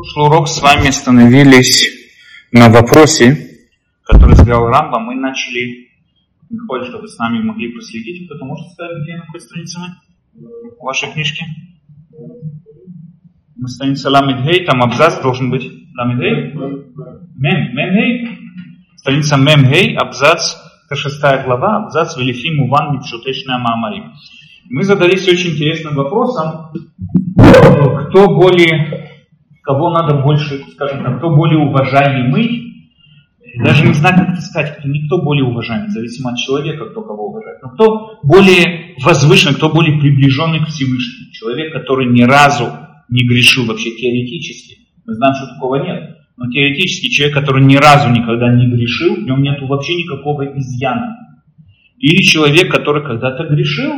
прошлый урок с вами остановились на вопросе, который задал Рамба. Мы начали, Михаил, чтобы с нами могли проследить. Кто-то может ставить где на какой странице мы? В вашей книжке? Мы страница Ламидхей, там абзац должен быть. Ламидхей? Мем, Мемхей? Страница Мемхей, абзац, это шестая глава, абзац Велифим Уван Митшутешная Маамари. Мы задались очень интересным вопросом, кто более кого надо больше, скажем так, кто более уважаемый, даже не знаю, как это сказать, кто никто более уважаемый, зависимо от человека, кто кого уважает, но кто более возвышенный, кто более приближенный к Всевышнему, человек, который ни разу не грешил вообще теоретически, мы знаем, что такого нет, но теоретически человек, который ни разу никогда не грешил, в нем нет вообще никакого изъяна. Или человек, который когда-то грешил,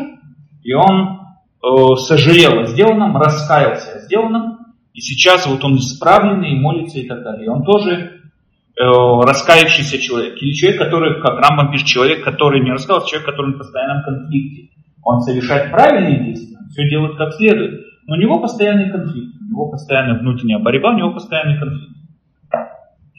и он э, сожалел о сделанном, раскаялся о сделанном, и сейчас вот он исправленный, молится и так далее. Он тоже э, раскаявшийся человек. Или человек, который, как Рамбам пишет, человек, который не раскаялся, человек, который в постоянном конфликте. Он совершает правильные действия, все делает как следует, но у него постоянный конфликт, у него постоянная внутренняя борьба, у него постоянный конфликт.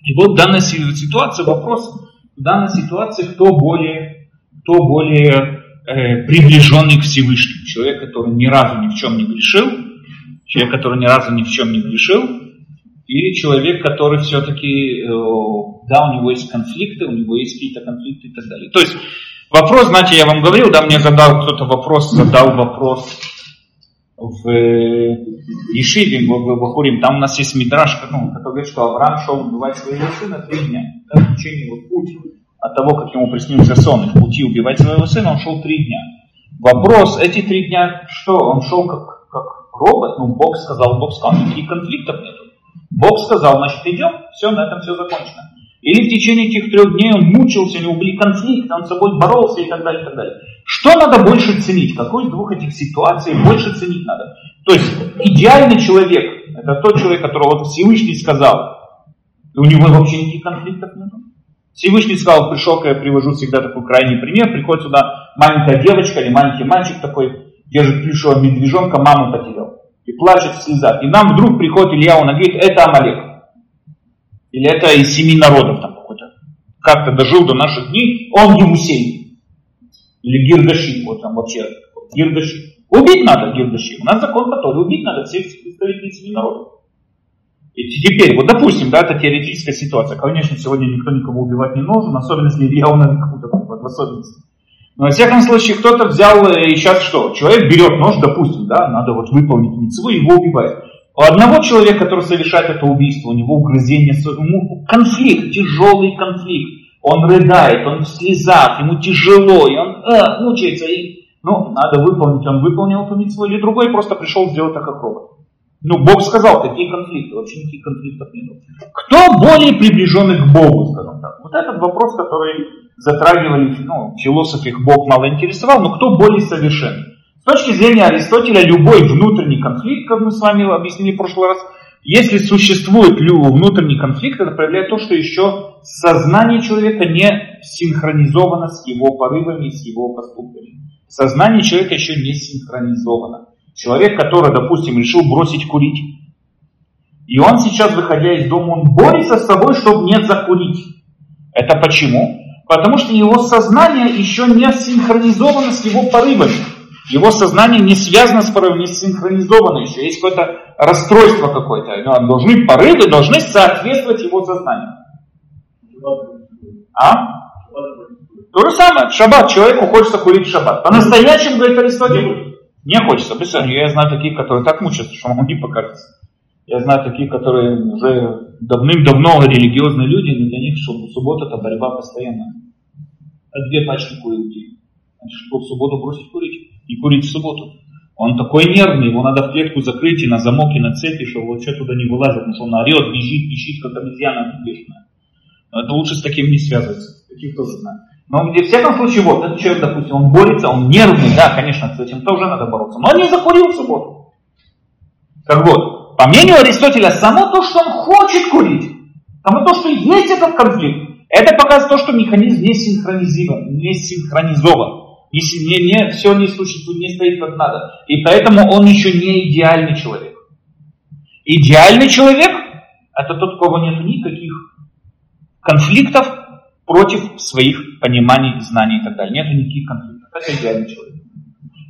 И вот в данной ситуации вопрос, в данной ситуации кто более, кто более э, приближенный к Всевышнему. Человек, который ни разу ни в чем не грешил, человек, который ни разу ни в чем не грешил, или человек, который все-таки, э, да, у него есть конфликты, у него есть какие-то конфликты и так далее. То есть вопрос, знаете, я вам говорил, да, мне задал кто-то вопрос, задал вопрос в Ешиве, в, Бахурим, там у нас есть мидраж, ну, который говорит, что Авраам шел убивать своего сына три дня. Да, в течение вот путь от того, как ему приснился сон, в пути убивать своего сына, он шел три дня. Вопрос, эти три дня, что, он шел как робот, ну Бог сказал, Бог сказал, никаких конфликтов нет. Бог сказал, значит идем, все, на этом все закончено. Или в течение этих трех дней он мучился, у него были конфликты, он с собой боролся и так далее, и так далее. Что надо больше ценить? Какой из двух этих ситуаций больше ценить надо? То есть идеальный человек, это тот человек, которого вот Всевышний сказал, у него вообще никаких конфликтов нет. Всевышний сказал, пришел, я привожу всегда такой крайний пример, приходит сюда маленькая девочка или маленький мальчик такой, держит плюшевого медвежонка, маму потерял. И плачет в слезах. И нам вдруг приходит Илья, он говорит, это Амалек. Или это из семи народов там какой-то. Как-то дожил до наших дней, он Евусей. Или Гиргаши, вот там вообще. Гиргаши. Убить надо Гиргаши. У нас закон который убить надо всех представителей семи народов. И теперь, вот допустим, да, это теоретическая ситуация. Конечно, сегодня никто никого убивать не должен, особенно если Илья он какую-то в особенности. Но, во всяком случае, кто-то взял э, и сейчас что? Человек берет нож, допустим, да, надо вот выполнить митцву, его убивает. У одного человека, который совершает это убийство, у него угрызение, конфликт, тяжелый конфликт. Он рыдает, он в слезах, ему тяжело, и он э, мучается. И, ну, надо выполнить, он выполнил эту митцву, или другой просто пришел сделать так, как робот. Ну, Бог сказал, какие конфликты, вообще никаких конфликтов нет. Кто более приближенный к Богу, скажем так? Вот этот вопрос, который затрагивали, ну, философ их Бог мало интересовал, но кто более совершенный? С точки зрения Аристотеля, любой внутренний конфликт, как мы с вами объяснили в прошлый раз, если существует внутренний конфликт, это проявляет то, что еще сознание человека не синхронизовано с его порывами, с его поступками. Сознание человека еще не синхронизовано. Человек, который, допустим, решил бросить курить, и он сейчас, выходя из дома, он борется с собой, чтобы не закурить. Это почему? Потому что его сознание еще не синхронизовано с его порывами. Его сознание не связано с порывами, не синхронизовано еще. Есть какое-то расстройство какое-то. Ну, должны порывы должны соответствовать его сознанию. А? То же самое. Шаббат. Человеку хочется курить в шаббат. По-настоящему, говорит Аристотель, не хочется. Представляете, я знаю таких, которые так мучаются, что вам не покажется. Я знаю таких, которые уже давным-давно религиозные люди, но для них суббота это борьба постоянная. А две пачки курить. Значит, что в субботу бросить курить и курить в субботу. Он такой нервный, его надо в клетку закрыть и на замок, и на цепи, чтобы вообще туда не вылазит, потому что он орет, бежит, пищит, как обезьяна бешеная. Но это лучше с таким не связываться. Таких тоже знаю. Но где, в всяком случае, вот, этот человек, допустим, он борется, он нервный, да, конечно, с этим тоже надо бороться. Но он не закурил в субботу. Так вот, по мнению Аристотеля, само то, что он хочет курить, само то, что есть этот конфликт, это показывает то, что механизм не синхронизирован, не синхронизован. Не, не, не, все не существует, не стоит как надо. И поэтому он еще не идеальный человек. Идеальный человек это тот, у кого нет никаких конфликтов против своих пониманий, знаний и так далее. Нет никаких конфликтов. Это идеальный человек.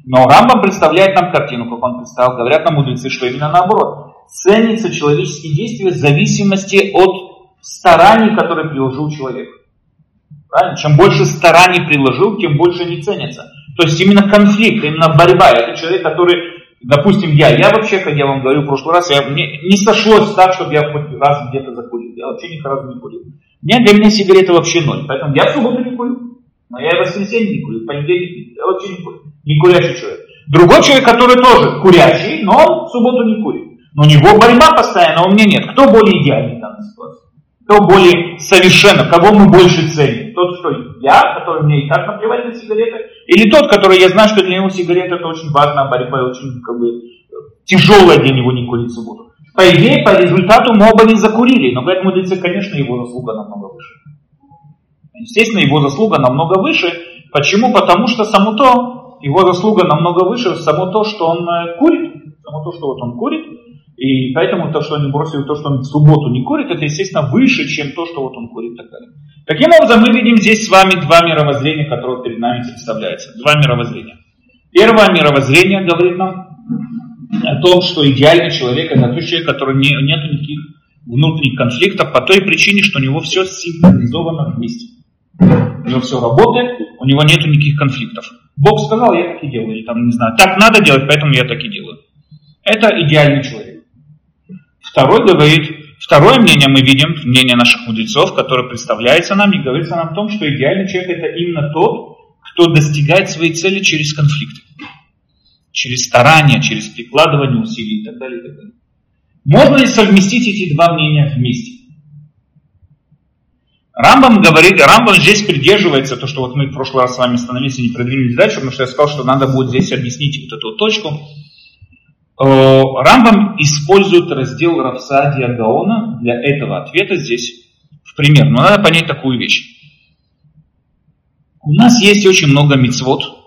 Но Рамбам представляет нам картину, как он представил. Говорят нам мудрецы, что именно наоборот. Ценится человеческие действия в зависимости от стараний, которые приложил человек. Правильно? Чем больше стараний приложил, тем больше не ценятся. То есть именно конфликт, именно борьба. Это человек, который, допустим, я, я вообще, как я вам говорил в прошлый раз, я, мне не сошлось так, чтобы я хоть раз где-то закурил. Я вообще ни разу не курил. Мне, для меня сигареты вообще ноль. Поэтому я в субботу не курю. Но я и в воскресенье не курю, в понедельник я вообще не курю. Не курящий человек. Другой человек, который тоже курящий, но в субботу не курит. Но у него борьба постоянно, а у меня нет. Кто более идеальный в данной ситуации? Кто более совершенно, кого мы больше ценим? Тот, что я, который мне и так наплевать на сигареты, или тот, который я знаю, что для него сигарета это очень важная борьба очень как бы, тяжелая для него не курить в субботу. По идее, по результату мы оба не закурили, но говорят мудрецы, конечно, его заслуга намного выше. Естественно, его заслуга намного выше. Почему? Потому что само то, его заслуга намного выше, само то, что он э, курит, само то, что вот он курит, и поэтому то, что они бросили, то, что он в субботу не курит, это, естественно, выше, чем то, что вот он курит так далее. Таким образом, мы видим здесь с вами два мировоззрения, которые перед нами представляются. Два мировоззрения. Первое мировоззрение говорит нам о том, что идеальный человек это тот человек, который не, нет никаких внутренних конфликтов по той причине, что у него все синхронизовано вместе. У него все работает, у него нет никаких конфликтов. Бог сказал, я так и делаю, или там, не знаю, так надо делать, поэтому я так и делаю. Это идеальный человек. Второй говорит, второе мнение мы видим, мнение наших мудрецов, которое представляется нам и говорится нам о том, что идеальный человек это именно тот, кто достигает своей цели через конфликты через старание, через прикладывание усилий и так далее. И так далее. Можно ли совместить эти два мнения вместе? Рамбам говорит, Рамбам здесь придерживается, то, что вот мы в прошлый раз с вами остановились и не продвинулись дальше, потому что я сказал, что надо будет здесь объяснить вот эту точку. Рамбам использует раздел Рафсадия Гаона для этого ответа здесь в пример. Но надо понять такую вещь. У нас есть очень много мицвод,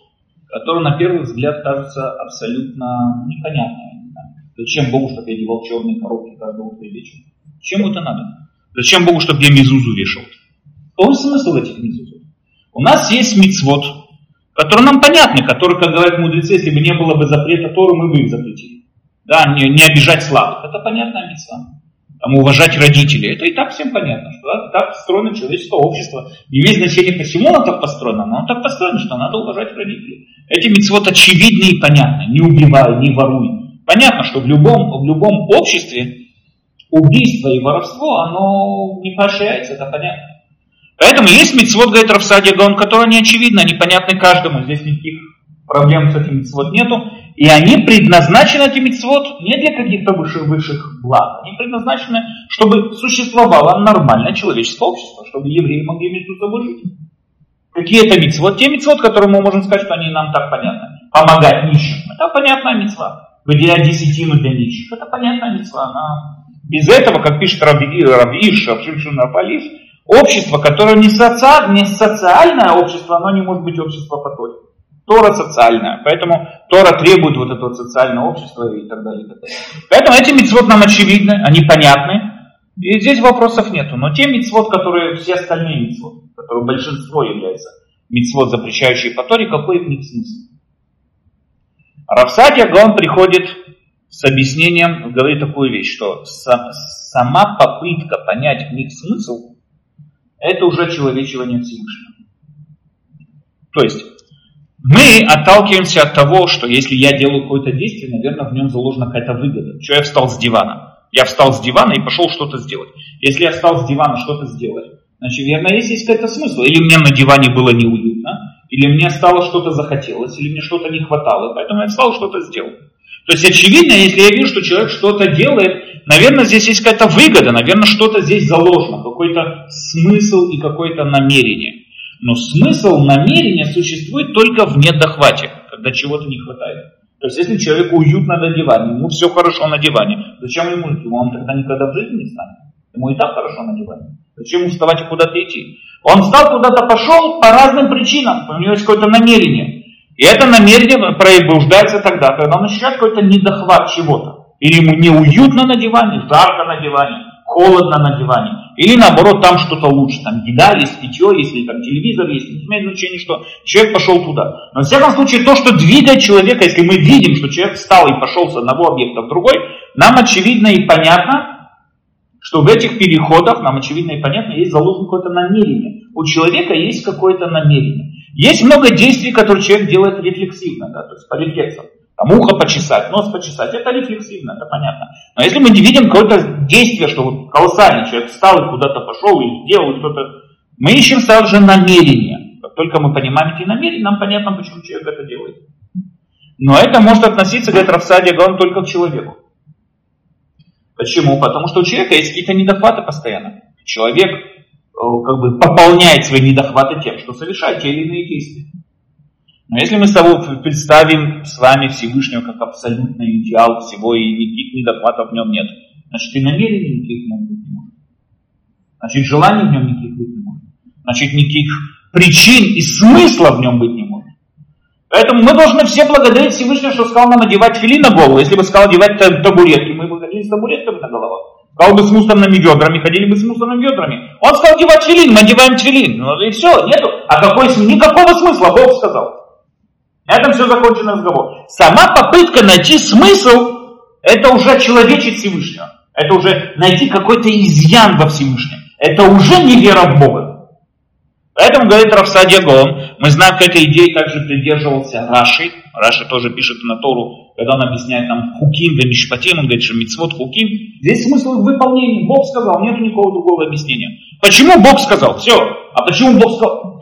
которая на первый взгляд кажется абсолютно непонятной. Зачем Богу, чтобы я делал черные коробки каждое утро и вечер? Чем это надо? Зачем Богу, чтобы я мизузу вешал? Какой смысл этих мизузов? У нас есть мицвод, которые нам понятны, которые, как говорят мудрецы, если бы не было бы запрета Торы, мы бы их запретили. Да, не, не обижать слабых. Это понятная митцва там, уважать родителей. Это и так всем понятно, что да, так построено человеческое общество. Не имеет значения, почему оно так построено, но оно так построено, что надо уважать родителей. Эти митцвот очевидны и понятны. Не убивай, не воруй. Понятно, что в любом, в любом обществе убийство и воровство, оно не поощряется, это понятно. Поэтому есть митцвот, говорит Рафсадия Гаон, которые не очевидны, они понятны каждому. Здесь никаких проблем с этим митцвот нету. И они предназначены, эти митцвот, не для каких-то высших, высших благ. Они предназначены, чтобы существовало нормальное человеческое общество, чтобы евреи могли между собой жить. Какие это митцвот? Те митцвот, которые мы можем сказать, что они нам так понятны. Помогать нищим. Это понятная митцва. Выделять десятину для нищих. Это понятная митцва. Она... Без этого, как пишет Равиш, Абшимшин Рафалиш, общество, которое не, соци... не социальное общество, оно не может быть общество по Торе. Тора социальная, поэтому Тора требует вот этого социального общества и так далее. И так далее. Поэтому эти митцвот нам очевидны, они понятны, и здесь вопросов нету. Но те митцвот, которые все остальные митцвот, которые большинство являются митцвот, запрещающие по Торе, какой в них смысл? Равсадия Гаон приходит с объяснением, говорит такую вещь, что сама попытка понять в них смысл, это уже человечивание Всевышнего. То есть, мы отталкиваемся от того, что если я делаю какое-то действие, наверное, в нем заложена какая-то выгода. Что я встал с дивана? Я встал с дивана и пошел что-то сделать. Если я встал с дивана что-то сделать, значит, верно, есть, есть какой-то смысл. Или мне на диване было неуютно, или мне стало что-то захотелось, или мне что-то не хватало, поэтому я встал что-то сделал. То есть очевидно, если я вижу, что человек что-то делает, наверное, здесь есть какая-то выгода, наверное, что-то здесь заложено, какой-то смысл и какое-то намерение. Но смысл намерения существует только в недохвате, когда чего-то не хватает. То есть, если человеку уютно на диване, ему все хорошо на диване, зачем ему идти? Он тогда никогда в жизни не станет. Ему и так хорошо на диване. Зачем ему вставать и куда-то идти? Он встал куда-то, пошел по разным причинам. У него есть какое-то намерение. И это намерение пробуждается тогда, когда он ощущает какой-то недохват чего-то. Или ему неуютно на диване, жарко на диване, холодно на диване. Или наоборот, там что-то лучше. Там еда есть, питье есть, там телевизор есть. Не имеет значения, что человек пошел туда. Но, во всяком случае, то, что двигает человека, если мы видим, что человек встал и пошел с одного объекта в другой, нам очевидно и понятно, что в этих переходах, нам очевидно и понятно, есть заложено какое-то намерение. У человека есть какое-то намерение. Есть много действий, которые человек делает рефлексивно, да, то есть по рефлексам. Там ухо почесать, нос почесать, это рефлексивно, это понятно. Но если мы видим какое-то действие, что вот колоссальный человек встал и куда-то пошел и сделал что-то, мы ищем сразу же намерение. Как только мы понимаем эти намерения, нам понятно, почему человек это делает. Но это может относиться, говорит Рафсадия Гаон, только к человеку. Почему? Потому что у человека есть какие-то недохваты постоянно. Человек э, как бы пополняет свои недохваты тем, что совершает те или иные действия. Но если мы с тобой представим с вами Всевышнего как абсолютный идеал всего и никаких недохватов в нем нет, значит и намерений никаких в нем быть не может. Значит желаний в нем никаких быть не может. Значит никаких причин и смысла в нем быть не может. Поэтому мы должны все благодарить Всевышнего, что сказал нам одевать фили на голову. Если бы сказал одевать табуретки, мы бы ходили с табуретками на головах. Сказал бы с мусорными ведрами, ходили бы с мусорными ведрами. Он сказал одевать филин, мы одеваем филин. Ну и все, нету. А какой, никакого смысла Бог сказал. На этом все закончен разговор. Сама попытка найти смысл, это уже человечить Всевышнего. Это уже найти какой-то изъян во Всевышнем. Это уже не вера в Бога. Поэтому, говорит Рафсадия Гон, мы знаем, к этой идее также придерживался Раши. Раши тоже пишет на Тору, когда он объясняет нам хуким, да мишпатим, он говорит, что мицвод хуким. Здесь смысл их выполнения. Бог сказал, нет никакого другого объяснения. Почему Бог сказал? Все. А почему Бог сказал?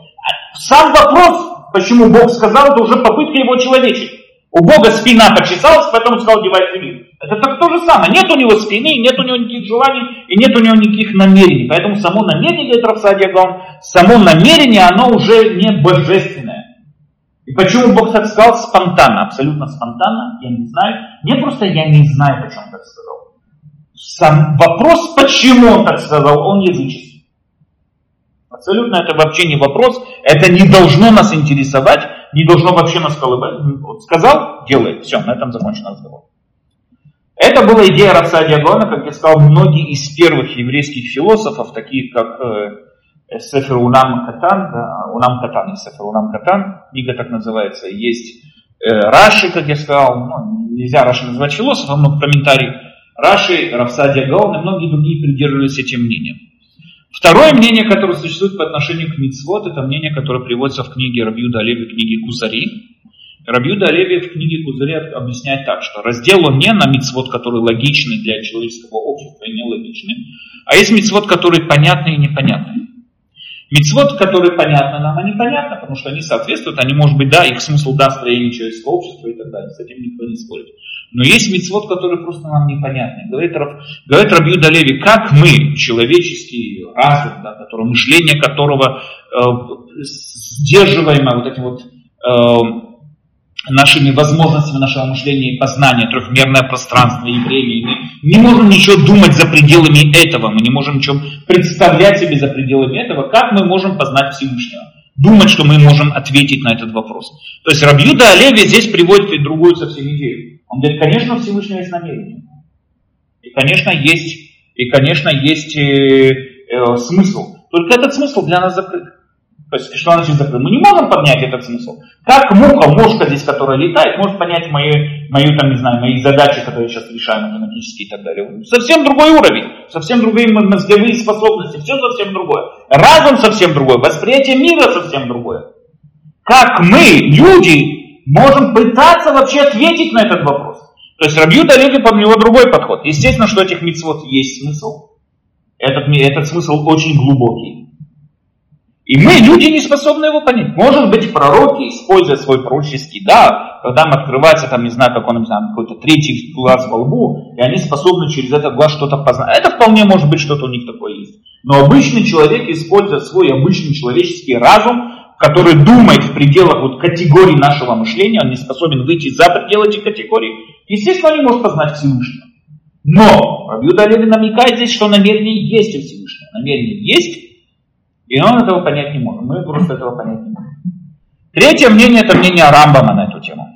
Сам вопрос почему Бог сказал, это уже попытка его человечить. У Бога спина почесалась, поэтому сказал, девай филин. Это так то же самое. Нет у него спины, нет у него никаких желаний, и нет у него никаких намерений. Поэтому само намерение, говорит Рафсадия Гаон, само намерение, оно уже не божественное. И почему Бог так сказал спонтанно, абсолютно спонтанно, я не знаю. Не просто я не знаю, почему он так сказал. Сам вопрос, почему он так сказал, он языческий. Абсолютно это вообще не вопрос, это не должно нас интересовать, не должно вообще нас колыбать. Сказал, делает, все, на этом закончен разговор. Это была идея Рафсадия Гона, как я сказал, многие из первых еврейских философов, таких как э, Сефер Унам Катан, да, Унам Катан, Сефер Унам Катан, книга так называется, есть э, Раши, как я сказал, ну, нельзя Раши называть философом, но комментарий Раши, Рафсадия Гаон и многие другие придерживались этим мнением. Второе мнение, которое существует по отношению к мицвод, это мнение, которое приводится в книге Рабьюда Олеви, книге Кузари. Рабьюда Олеви в книге Кузари объясняет так, что раздел он не на мицвод, который логичный для человеческого общества и нелогичный, а есть мицвод, который понятный и непонятный. Мицвод, которые понятны нам, они понятны, потому что они соответствуют, они, может быть, да, их смысл да, строению человеческого общества и так далее, с этим никто не спорит. Но есть мицвод, который просто нам непонятны. Говорит, говорит Рабью Далеви, как мы, человеческий разум, да, который, мышление которого э, сдерживаемое вот этим вот э, нашими возможностями нашего мышления и познания, трехмерное пространство и время. И не можем ничего думать за пределами этого, мы не можем ничего представлять себе за пределами этого. Как мы можем познать Всевышнего? Думать, что мы можем ответить на этот вопрос. То есть Рабьюда Олеви здесь приводит и другую совсем идею. Он говорит, конечно, Всевышнего есть намерение. И, конечно, есть, и, конечно, есть э, э, смысл. Только этот смысл для нас закрыт. То есть, что значит закрыт? Мы не можем поднять этот смысл. Как муха, мушка здесь, которая летает, может понять мои, мою, там, не знаю, мои задачи, которые я сейчас решаю математические и так далее. Совсем другой уровень, совсем другие мозговые способности, все совсем другое. Разум совсем другой, восприятие мира совсем другое. Как мы, люди, можем пытаться вообще ответить на этот вопрос? То есть Рабью Далеви под него другой подход. Естественно, что этих митцвот есть смысл. Этот, этот смысл очень глубокий. И мы, люди, не способны его понять. Может быть, пророки, используя свой пророческий дар, когда им открывается, там, не знаю, как он, не знаю, какой-то третий глаз во лбу, и они способны через этот глаз что-то познать. Это вполне может быть, что-то у них такое есть. Но обычный человек, используя свой обычный человеческий разум, который думает в пределах вот категорий нашего мышления, он не способен выйти за пределы этих категорий, естественно, он не может познать Всевышнего. Но Рабиуда Леви намекает здесь, что намерение есть у Всевышнего. Намерение есть, и он этого понять не может. Мы просто этого понять не можем. Третье мнение, это мнение Рамбама на эту тему.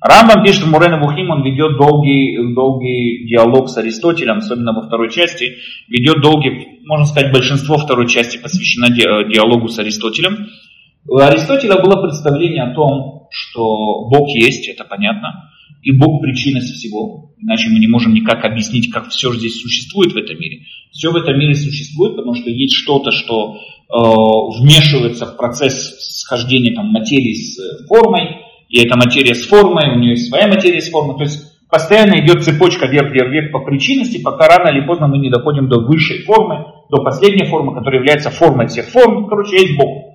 Рамбам пишет в Мурена Бухим, он ведет долгий, долгий диалог с Аристотелем, особенно во второй части, ведет долгий, можно сказать, большинство второй части посвящено диалогу с Аристотелем. У Аристотеля было представление о том, что Бог есть, это понятно, и Бог причина всего. Иначе мы не можем никак объяснить, как все здесь существует в этом мире. Все в этом мире существует, потому что есть что-то, что э, вмешивается в процесс схождения там, материи с формой, и эта материя с формой, у нее есть своя материя с формой. То есть постоянно идет цепочка вверх-вверх-вверх по причинности, пока рано или поздно мы не доходим до высшей формы, до последней формы, которая является формой всех форм. Короче, есть Бог.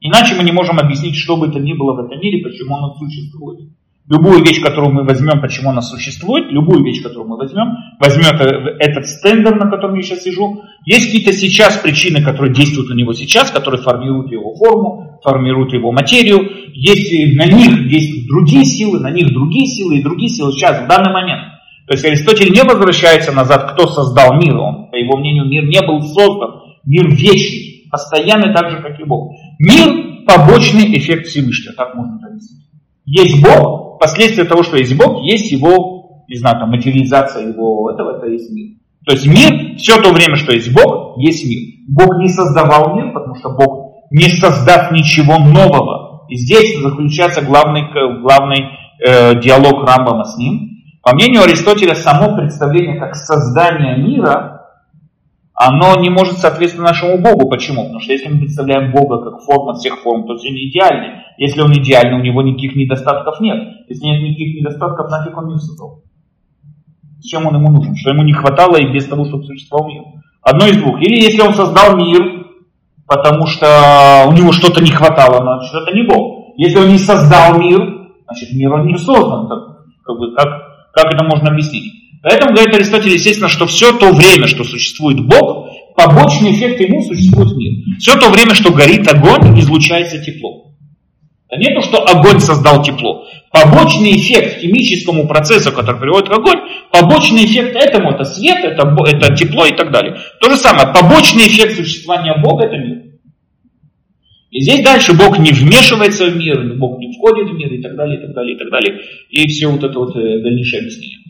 Иначе мы не можем объяснить, что бы это ни было в этом мире, почему оно существует. Любую вещь, которую мы возьмем, почему она существует, любую вещь, которую мы возьмем, возьмем этот стендер, на котором я сейчас сижу, есть какие-то сейчас причины, которые действуют на него сейчас, которые формируют его форму, формируют его материю, есть на них действуют другие силы, на них другие силы и другие силы сейчас, в данный момент. То есть Аристотель не возвращается назад, кто создал мир, он, по его мнению, мир не был создан, мир вечный, постоянный так же, как и Бог. Мир – побочный эффект Всевышнего, так можно объяснить. Есть Бог, последствия того, что есть Бог, есть его, не знаю, там, материализация его этого, это есть мир. То есть мир, все то время, что есть Бог, есть мир. Бог не создавал мир, потому что Бог не создав ничего нового. И здесь заключается главный, главный э, диалог Рамбама с ним. По мнению Аристотеля, само представление как создание мира оно не может соответствовать нашему Богу. Почему? Потому что если мы представляем Бога как форма всех форм, то он идеальный. Если он идеальный, у него никаких недостатков нет. Если нет никаких недостатков, нафиг он не создал. Зачем он ему нужен? Что ему не хватало и без того, чтобы существовал мир? Одно из двух. Или если он создал мир, потому что у него что-то не хватало, значит это не Бог. Если он не создал мир, значит мир он не создан. Так, как, бы, как, как это можно объяснить? Поэтому говорит Аристотель, естественно, что все то время, что существует Бог, побочный эффект ему существует мир. Все то время, что горит огонь, излучается тепло. Это не то, что огонь создал тепло. Побочный эффект химическому процессу, который приводит к огонь, побочный эффект этому, это свет, это, это тепло и так далее. То же самое, побочный эффект существования Бога это мир. И здесь дальше Бог не вмешивается в мир, Бог не входит в мир и так далее, и так далее, и так далее. И все вот это вот э, дальнейшее объяснение.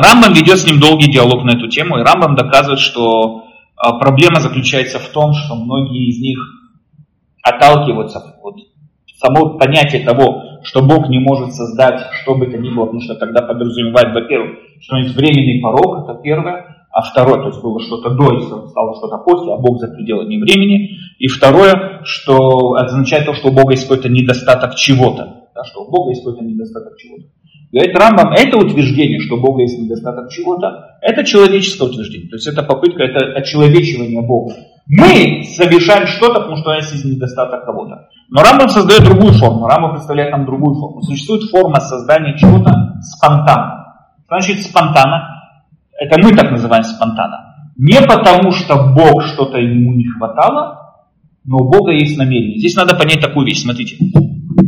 Рамбам ведет с ним долгий диалог на эту тему, и Рамбам доказывает, что а, проблема заключается в том, что многие из них отталкиваются от само понятие того, что Бог не может создать что бы то ни было, потому что тогда подразумевает, во-первых, что есть временный порог, это первое, а второе, то есть было что-то до, и стало что-то после, а Бог за пределами времени. И второе, что означает то, что у Бога есть какой-то недостаток чего-то, да, что у Бога есть какой-то недостаток чего-то. Говорит Рамбам, это утверждение, что Бога есть недостаток чего-то, это человеческое утверждение. То есть это попытка, это очеловечивание Бога. Мы совершаем что-то, потому что у нас есть недостаток кого-то. Но Рамбам создает другую форму. Рамбам представляет нам другую форму. Существует форма создания чего-то спонтанно. Значит, спонтанно, это мы так называем спонтанно. Не потому, что Бог что-то ему не хватало, но у Бога есть намерение. Здесь надо понять такую вещь, смотрите.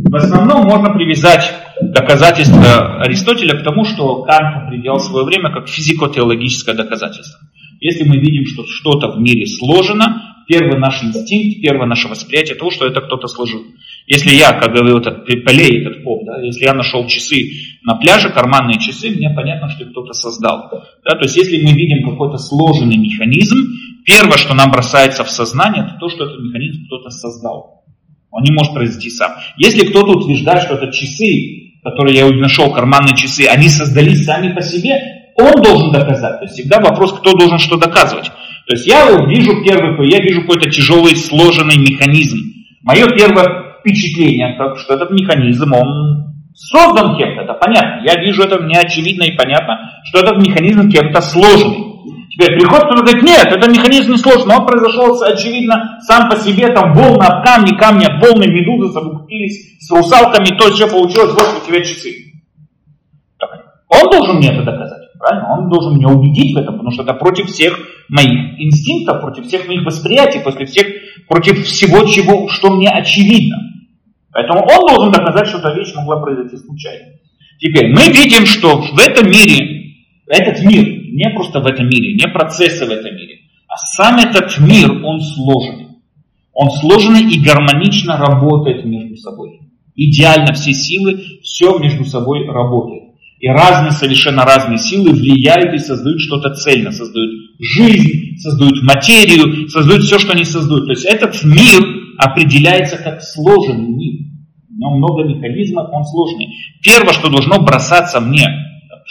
В основном можно привязать доказательство Аристотеля к тому, что Кант определял свое время как физико-теологическое доказательство. Если мы видим, что что-то в мире сложено, первый наш инстинкт, первое наше восприятие того, что это кто-то сложил. Если я, как говорил этот Полей, этот поп, да, если я нашел часы на пляже, карманные часы, мне понятно, что кто-то создал. Да, то есть если мы видим какой-то сложенный механизм, первое, что нам бросается в сознание, это то, что этот механизм кто-то создал. Он не может произойти сам. Если кто-то утверждает, что это часы, которые я нашел, карманные часы, они создались сами по себе, он должен доказать. То есть всегда вопрос, кто должен что доказывать. То есть я вижу первый, я вижу какой-то тяжелый, сложенный механизм. Мое первое впечатление, что этот механизм, он создан кем-то, это понятно. Я вижу это, мне очевидно и понятно, что этот механизм кем-то сложный. Теперь приходит кто-то говорит, нет, это механизм не сложный, он произошел, очевидно, сам по себе, там волны об камни, камни об волны, медузы совокупились с русалками, то все получилось, вот у тебя часы. Он должен мне это доказать, правильно? Он должен меня убедить в этом, потому что это против всех моих инстинктов, против всех моих восприятий, после всех, против всего, чего, что мне очевидно. Поэтому он должен доказать, что эта вещь могла произойти случайно. Теперь мы видим, что в этом мире, этот мир, не просто в этом мире, не процессы в этом мире, а сам этот мир, он сложный. Он сложный и гармонично работает между собой. Идеально все силы, все между собой работает. И разные, совершенно разные силы влияют и создают что-то цельно. Создают жизнь, создают материю, создают все, что они создают. То есть этот мир определяется как сложенный мир. В нем много механизмов, он сложный. Первое, что должно бросаться мне,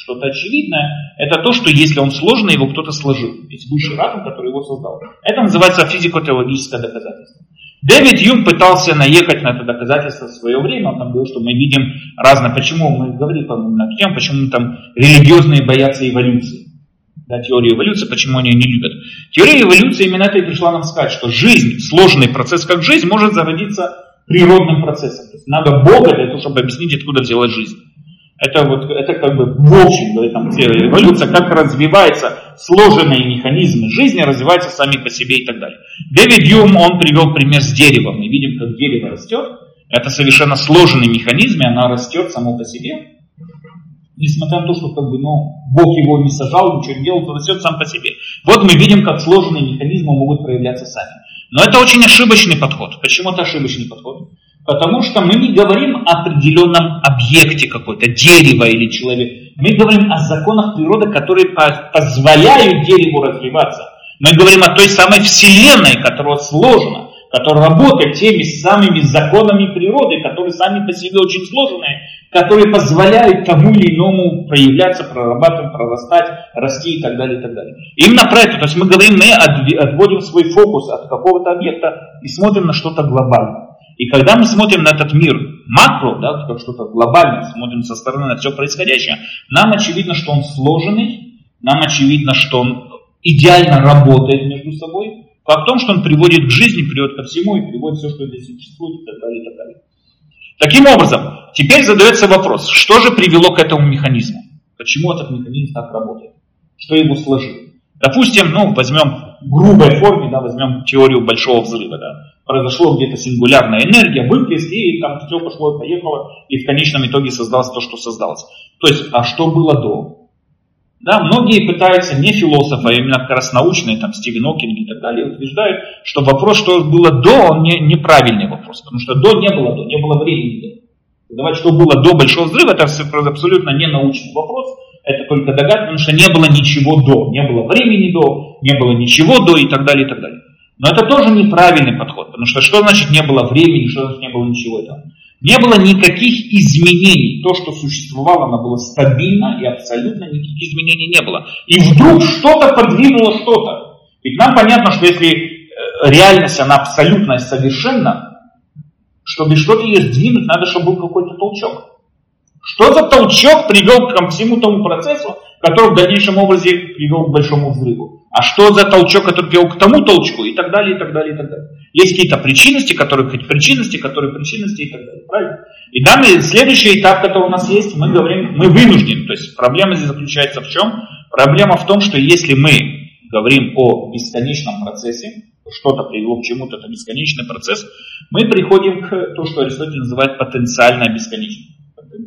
что-то очевидное, это то, что если он сложный, его кто-то сложил. Есть высший разум, который его создал. Это называется физико-теологическое доказательство. Дэвид Юм пытался наехать на это доказательство в свое время. Он там говорил, что мы видим разное. Почему мы говорили, по-моему, на тему, почему там религиозные боятся эволюции. Да, теория эволюции, почему они ее не любят. Теория эволюции именно это и пришла нам сказать, что жизнь, сложный процесс как жизнь, может зародиться природным процессом. То есть надо Бога для того, чтобы объяснить, откуда взялась жизнь. Это вот, это как бы в общем, говорит там эволюция, как развивается сложенные механизмы жизни, развиваются сами по себе и так далее. Дэвид Юм, он привел пример с деревом. Мы видим, как дерево растет. Это совершенно сложенный механизм, и оно растет само по себе. Несмотря на то, что как бы, ну, Бог его не сажал, ничего не делал, то растет сам по себе. Вот мы видим, как сложные механизмы могут проявляться сами. Но это очень ошибочный подход. Почему это ошибочный подход? Потому что мы не говорим о определенном объекте какой-то, дерево или человек. Мы говорим о законах природы, которые позволяют дереву развиваться. Мы говорим о той самой Вселенной, которая сложена, которая работает теми самыми законами природы, которые сами по себе очень сложные, которые позволяют тому или иному проявляться, прорабатывать, прорастать, расти и так далее, и так далее. Именно про это, то есть мы говорим, мы отводим свой фокус от какого-то объекта и смотрим на что-то глобальное. И когда мы смотрим на этот мир макро, да, как что-то глобальное, смотрим со стороны на все происходящее, нам очевидно, что он сложенный, нам очевидно, что он идеально работает между собой. Факт в том, что он приводит к жизни, приводит ко всему и приводит все, что здесь существует и так далее, и так далее. Таким образом, теперь задается вопрос, что же привело к этому механизму? Почему этот механизм так работает? Что его сложило? Допустим, ну, возьмем в грубой форме, да, возьмем теорию большого взрыва. Да. Произошло где-то сингулярная энергия, выплеск, и там все пошло и поехало, и в конечном итоге создалось то, что создалось. То есть, а что было до? Да, многие пытаются, не философы, а именно как раз научные, там, Стивен Окинг и так далее, утверждают, что вопрос, что было до, он не, неправильный вопрос, потому что до не было до, не было времени до. Давать, что было до Большого Взрыва, это абсолютно не научный вопрос, это только догадка, потому что не было ничего до, не было времени до, не было ничего до и так далее, и так далее. Но это тоже неправильный подход, потому что что значит не было времени, что значит не было ничего этого? Не было никаких изменений. То, что существовало, оно было стабильно и абсолютно никаких изменений не было. И вдруг что-то подвинуло что-то. Ведь нам понятно, что если э, реальность, она абсолютно и совершенна, чтобы что-то ее сдвинуть, надо, чтобы был какой-то толчок. Что за толчок привел к всему тому процессу, который в дальнейшем образе привел к большому взрыву? А что за толчок, который привел к тому толчку? И так далее, и так далее, и так далее. Есть какие-то причинности, которые причинности, которые причинности и так далее. Правильно? И данный следующий этап, который у нас есть, мы говорим, мы вынуждены. То есть проблема здесь заключается в чем? Проблема в том, что если мы говорим о бесконечном процессе, что-то привело к чему-то, это бесконечный процесс, мы приходим к тому, что Аристотель называет потенциальная бесконечность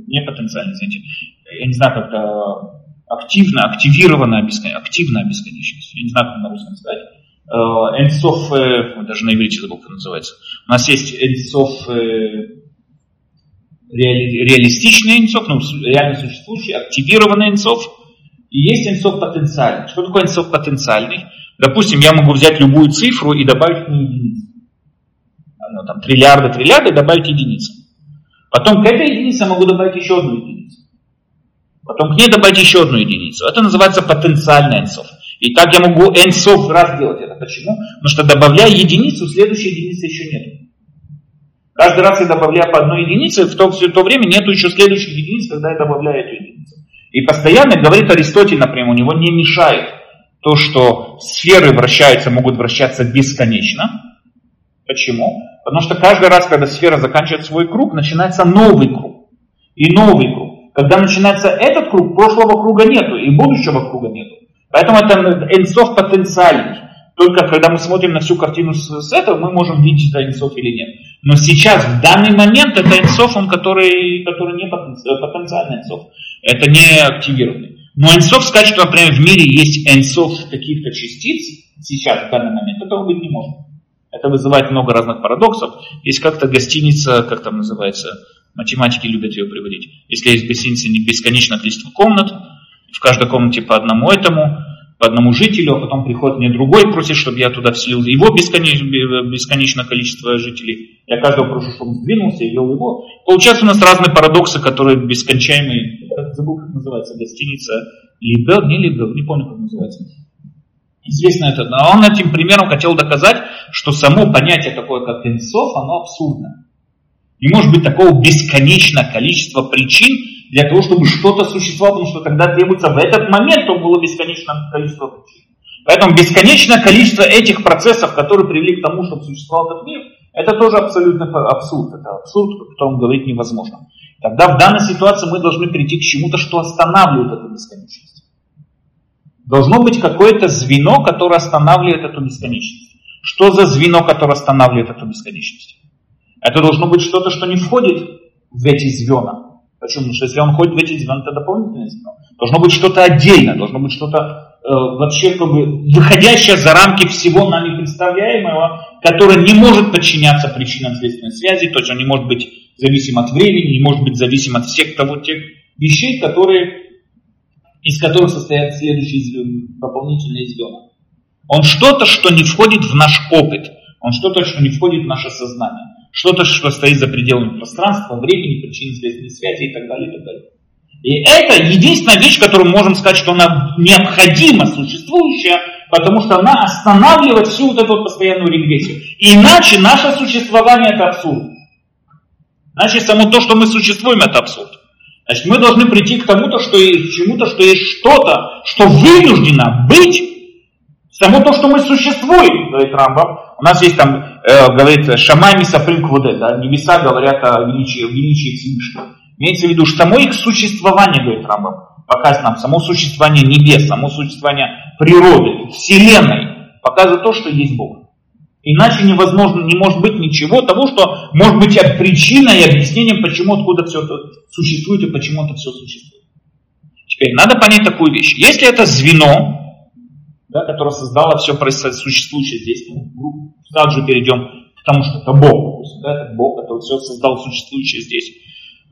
не потенциально, извините, я не знаю, как-то активно, активированная бесконечность, активная бесконечность, я не знаю, как на русском сказать. Энсов, э, даже на иврите забыл, как называется. У нас есть энсов реали, реалистичный энсов, ну, реально существующий, активированный энсов, и есть энсов потенциальный. Что такое энсов потенциальный? Допустим, я могу взять любую цифру и добавить ней единицу. Ну, там, триллиарды, триллиарды, добавить единицу. Потом к этой единице я могу добавить еще одну единицу. Потом к ней добавить еще одну единицу. Это называется потенциальный энсов. И так я могу энсов раз делать это. Почему? Потому что добавляя единицу, следующей единицы еще нет. Каждый раз я добавляю по одной единице, в то, в то время нету еще следующих единиц, когда я добавляю эту единицу. И постоянно, говорит Аристотель, например, у него не мешает то, что сферы вращаются, могут вращаться бесконечно. Почему? Потому что каждый раз, когда сфера заканчивает свой круг, начинается новый круг. И новый круг. Когда начинается этот круг, прошлого круга нету, и будущего круга нету. Поэтому это энсов потенциальный. Только когда мы смотрим на всю картину с, с этого, мы можем видеть, это энсов или нет. Но сейчас, в данный момент, это энсов, он, который, который не потенциальный энсов. Это не активированный. Но энсов сказать, что, например, в мире есть энсов каких-то частиц, сейчас, в данный момент, этого быть не может. Это вызывает много разных парадоксов. Есть как-то гостиница, как там называется, Математики любят ее приводить. Если есть гостиница бесконечное количество комнат, в каждой комнате по одному этому, по одному жителю, а потом приходит мне другой, просит, чтобы я туда вселил его бесконечное, бесконечное количество жителей. Я каждого прошу, чтобы он сдвинулся и вел его. Получается у нас разные парадоксы, которые бескончаемые. Как забыл, как называется гостиница. Либел, не Либел, не помню, как называется. Известно это. Но он этим примером хотел доказать, что само понятие такое, как инсов, оно абсурдно. Не может быть такого бесконечного количества причин для того, чтобы что-то существовало, потому что тогда требуется в этот момент, чтобы было бесконечное количество причин. Поэтому бесконечное количество этих процессов, которые привели к тому, чтобы существовал этот мир, это тоже абсолютно абсурд. Это абсурд, о котором говорить невозможно. Тогда в данной ситуации мы должны прийти к чему-то, что останавливает эту бесконечность. Должно быть какое-то звено, которое останавливает эту бесконечность. Что за звено, которое останавливает эту бесконечность? Это должно быть что-то, что не входит в эти звена. Почему? Потому что если он входит в эти звена, это дополнительное звено. Должно быть что-то отдельное, должно быть что-то э, вообще как бы выходящее за рамки всего нами представляемого, которое не может подчиняться причинам следственной связи, то есть он не может быть зависим от времени, не может быть зависим от всех того, тех вещей, которые, из которых состоят следующие дополнительные звена. Он что-то, что не входит в наш опыт, он что-то, что не входит в наше сознание что-то, что стоит за пределами пространства, времени, причин следственной связи и так далее, и так далее. И это единственная вещь, которую мы можем сказать, что она необходимо существующая, потому что она останавливает всю вот эту вот постоянную регрессию. Иначе наше существование это абсурд. Значит, само то, что мы существуем, это абсурд. Значит, мы должны прийти к тому-то, что есть, к чему-то, что есть что-то, что вынуждено быть. Само то, что мы существуем, говорит Рамбам, у нас есть там, э, говорится, шамами сафрим квуде, да, небеса говорят о величии, величии Всевышнего. Имеется в виду, что само их существование, говорит Рамбам, показывает нам само существование небес, само существование природы, Вселенной, показывает то, что есть Бог. Иначе невозможно, не может быть ничего того, что может быть причиной и объяснением, почему откуда все это существует и почему это все существует. Теперь надо понять такую вещь. Если это звено, да, которая создала все существующее здесь. Ну, также перейдем к тому, что это Бог, допустим, да, это Бог, который все создал существующее здесь.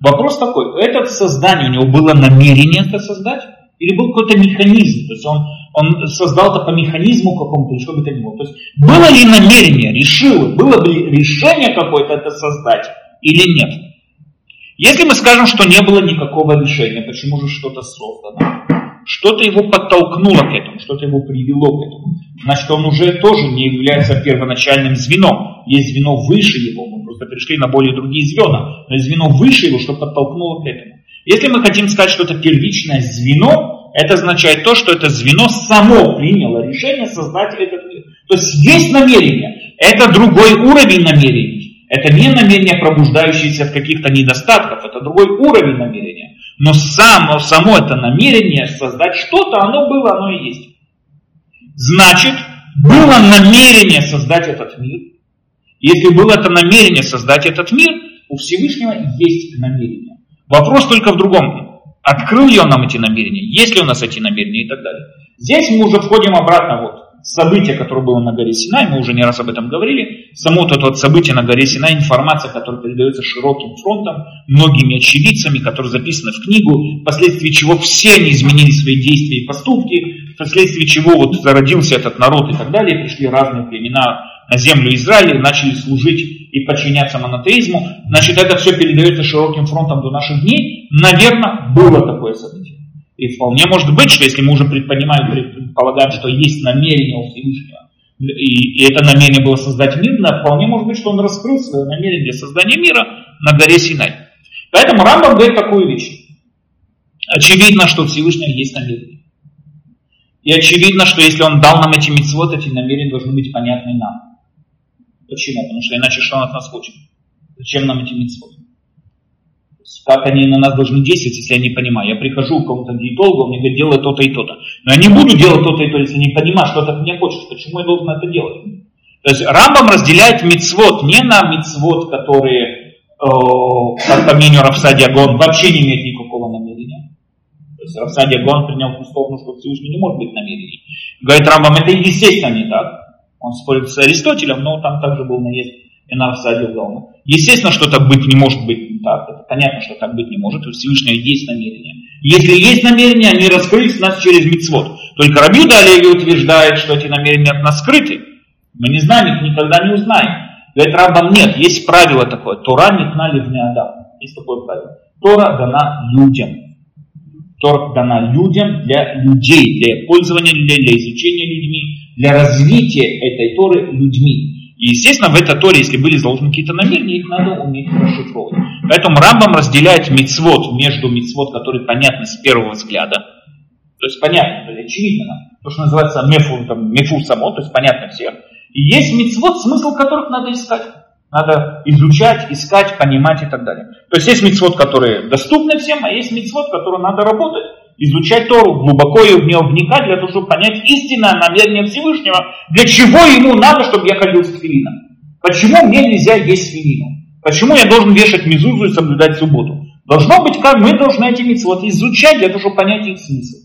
Вопрос такой, это создание, у него было намерение это создать? Или был какой-то механизм? То есть он, он создал это по механизму какому-то, что бы то ни было. То есть было ли намерение, решило, было ли решение какое-то это создать или нет? Если мы скажем, что не было никакого решения, почему же что-то создано? Что-то его подтолкнуло к этому, что-то его привело к этому. Значит, он уже тоже не является первоначальным звеном. Есть звено выше его, мы просто перешли на более другие звена, но есть звено выше его, что подтолкнуло к этому. Если мы хотим сказать, что это первичное звено, это означает то, что это звено само приняло решение создать этот мир. То есть есть намерение, это другой уровень намерений. Это не намерение, пробуждающееся от каких-то недостатков, это другой уровень намерения. Но само, само это намерение создать что-то, оно было, оно и есть. Значит, было намерение создать этот мир. Если было это намерение создать этот мир, у Всевышнего есть намерение. Вопрос только в другом. Открыл ли он нам эти намерения? Есть ли у нас эти намерения и так далее. Здесь мы уже входим обратно вот событие, которое было на горе Синай, мы уже не раз об этом говорили, само вот это вот событие на горе Синай, информация, которая передается широким фронтом, многими очевидцами, которые записаны в книгу, впоследствии чего все они изменили свои действия и поступки, впоследствии чего вот зародился этот народ и так далее, пришли разные племена на землю Израиля, начали служить и подчиняться монотеизму, значит это все передается широким фронтом до наших дней, наверное, было такое событие. И вполне может быть, что если мы уже предпринимаем, предполагаем, что есть намерение у Всевышнего, и, и это намерение было создать мир, да, вполне может быть, что он раскрыл свое намерение для создания мира на горе Синай. Поэтому Рамбам говорит такую вещь. Очевидно, что у Всевышнего есть намерение. И очевидно, что если он дал нам эти митцвот, эти намерения должны быть понятны нам. Почему? Потому что иначе что он от нас хочет? Зачем нам эти митцвот? Как они на нас должны действовать, если я не понимаю. Я прихожу к кому-то диетологу, он мне говорит, делай то-то и то-то. Но я не буду делать то-то и то, если не понимаю, что ты от меня хочешь. Почему я должен это делать? То есть Рамбам разделяет мицвод не на мицвод, которые, э, как по мнению Рафсади Агон, вообще не имеют никакого намерения. То есть Рафсади Агон принял ту сторону, что Всевышний не может быть намерений. Говорит Рамбам, это естественно не так. Он спорит с Аристотелем, но там также был наезд и на рассаде дома. Естественно, что так быть не может быть так. Это понятно, что так быть не может. У Всевышнего есть намерение. Если есть намерения, они раскрылись у нас через мицвод. Только Рабиуда Олеги утверждает, что эти намерения от нас скрыты. Мы не знаем их, никогда не узнаем. Говорит Рамбам, нет, есть правило такое. Тора не тна ли в Адам. Есть такое правило. Тора дана людям. Тора дана людям для людей, для пользования людей, для изучения людьми, для развития этой Торы людьми. И, естественно, в этой Торе, если были заложены какие-то намерения, их надо уметь расшифровывать. Поэтому Рамбам разделяет мицвод между мицвод, который понятны с первого взгляда, то есть понятно, то есть очевидно, то, что называется мефу, там, мефу само, то есть понятно всем. И есть мицвод, смысл которых надо искать. Надо изучать, искать, понимать и так далее. То есть есть мицвод, которые доступны всем, а есть мицвод, который надо работать изучать Тору, глубоко и в нее вникать, для того, чтобы понять истинное намерение Всевышнего, для чего ему надо, чтобы я ходил с филином. Почему мне нельзя есть свинину? Почему я должен вешать мизузу и соблюдать субботу? Должно быть, как мы должны эти митцвот изучать, для того, чтобы понять их смысл.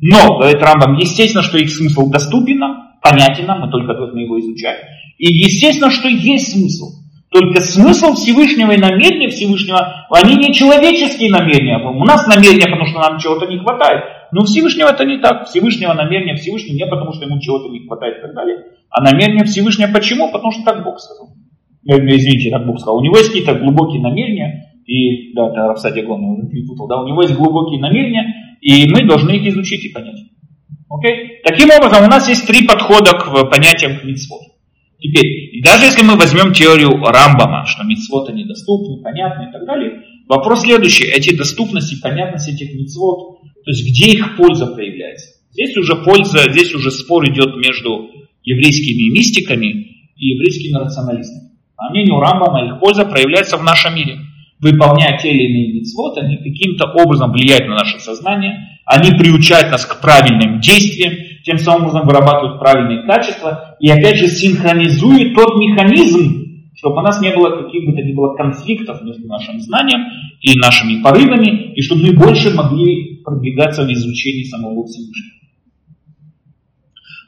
Но, говорит Рамбам, естественно, что их смысл доступен нам, понятен нам, мы только должны его изучать. И естественно, что есть смысл. Только смысл Всевышнего и намерения Всевышнего, они не человеческие намерения. У нас намерения, потому что нам чего-то не хватает. Но у Всевышнего это не так. Всевышнего намерения Всевышнего не потому, что ему чего-то не хватает и так далее. А намерение Всевышнего почему? Потому что так Бог сказал. Э, извините, так Бог сказал. У него есть какие-то глубокие намерения. И, да, это Рафсадий Аглон уже перепутал. Да, у него есть глубокие намерения, и мы должны их изучить и понять. Окей? Таким образом, у нас есть три подхода к понятиям к митцвот. Теперь, даже если мы возьмем теорию Рамбама, что митцвот они доступны, понятны и так далее, вопрос следующий. Эти доступности, понятность этих митцвот, то есть где их польза проявляется? Здесь уже польза, здесь уже спор идет между еврейскими мистиками и еврейскими рационалистами. По мнению Рамбама, их польза проявляется в нашем мире. Выполняя те или иные митцвот, они каким-то образом влияют на наше сознание, они приучают нас к правильным действиям, тем самым образом вырабатывают правильные качества и опять же синхронизуют тот механизм, чтобы у нас не было каких бы то ни было конфликтов между нашим знанием и нашими порывами, и чтобы мы больше могли продвигаться в изучении самого Всевышнего.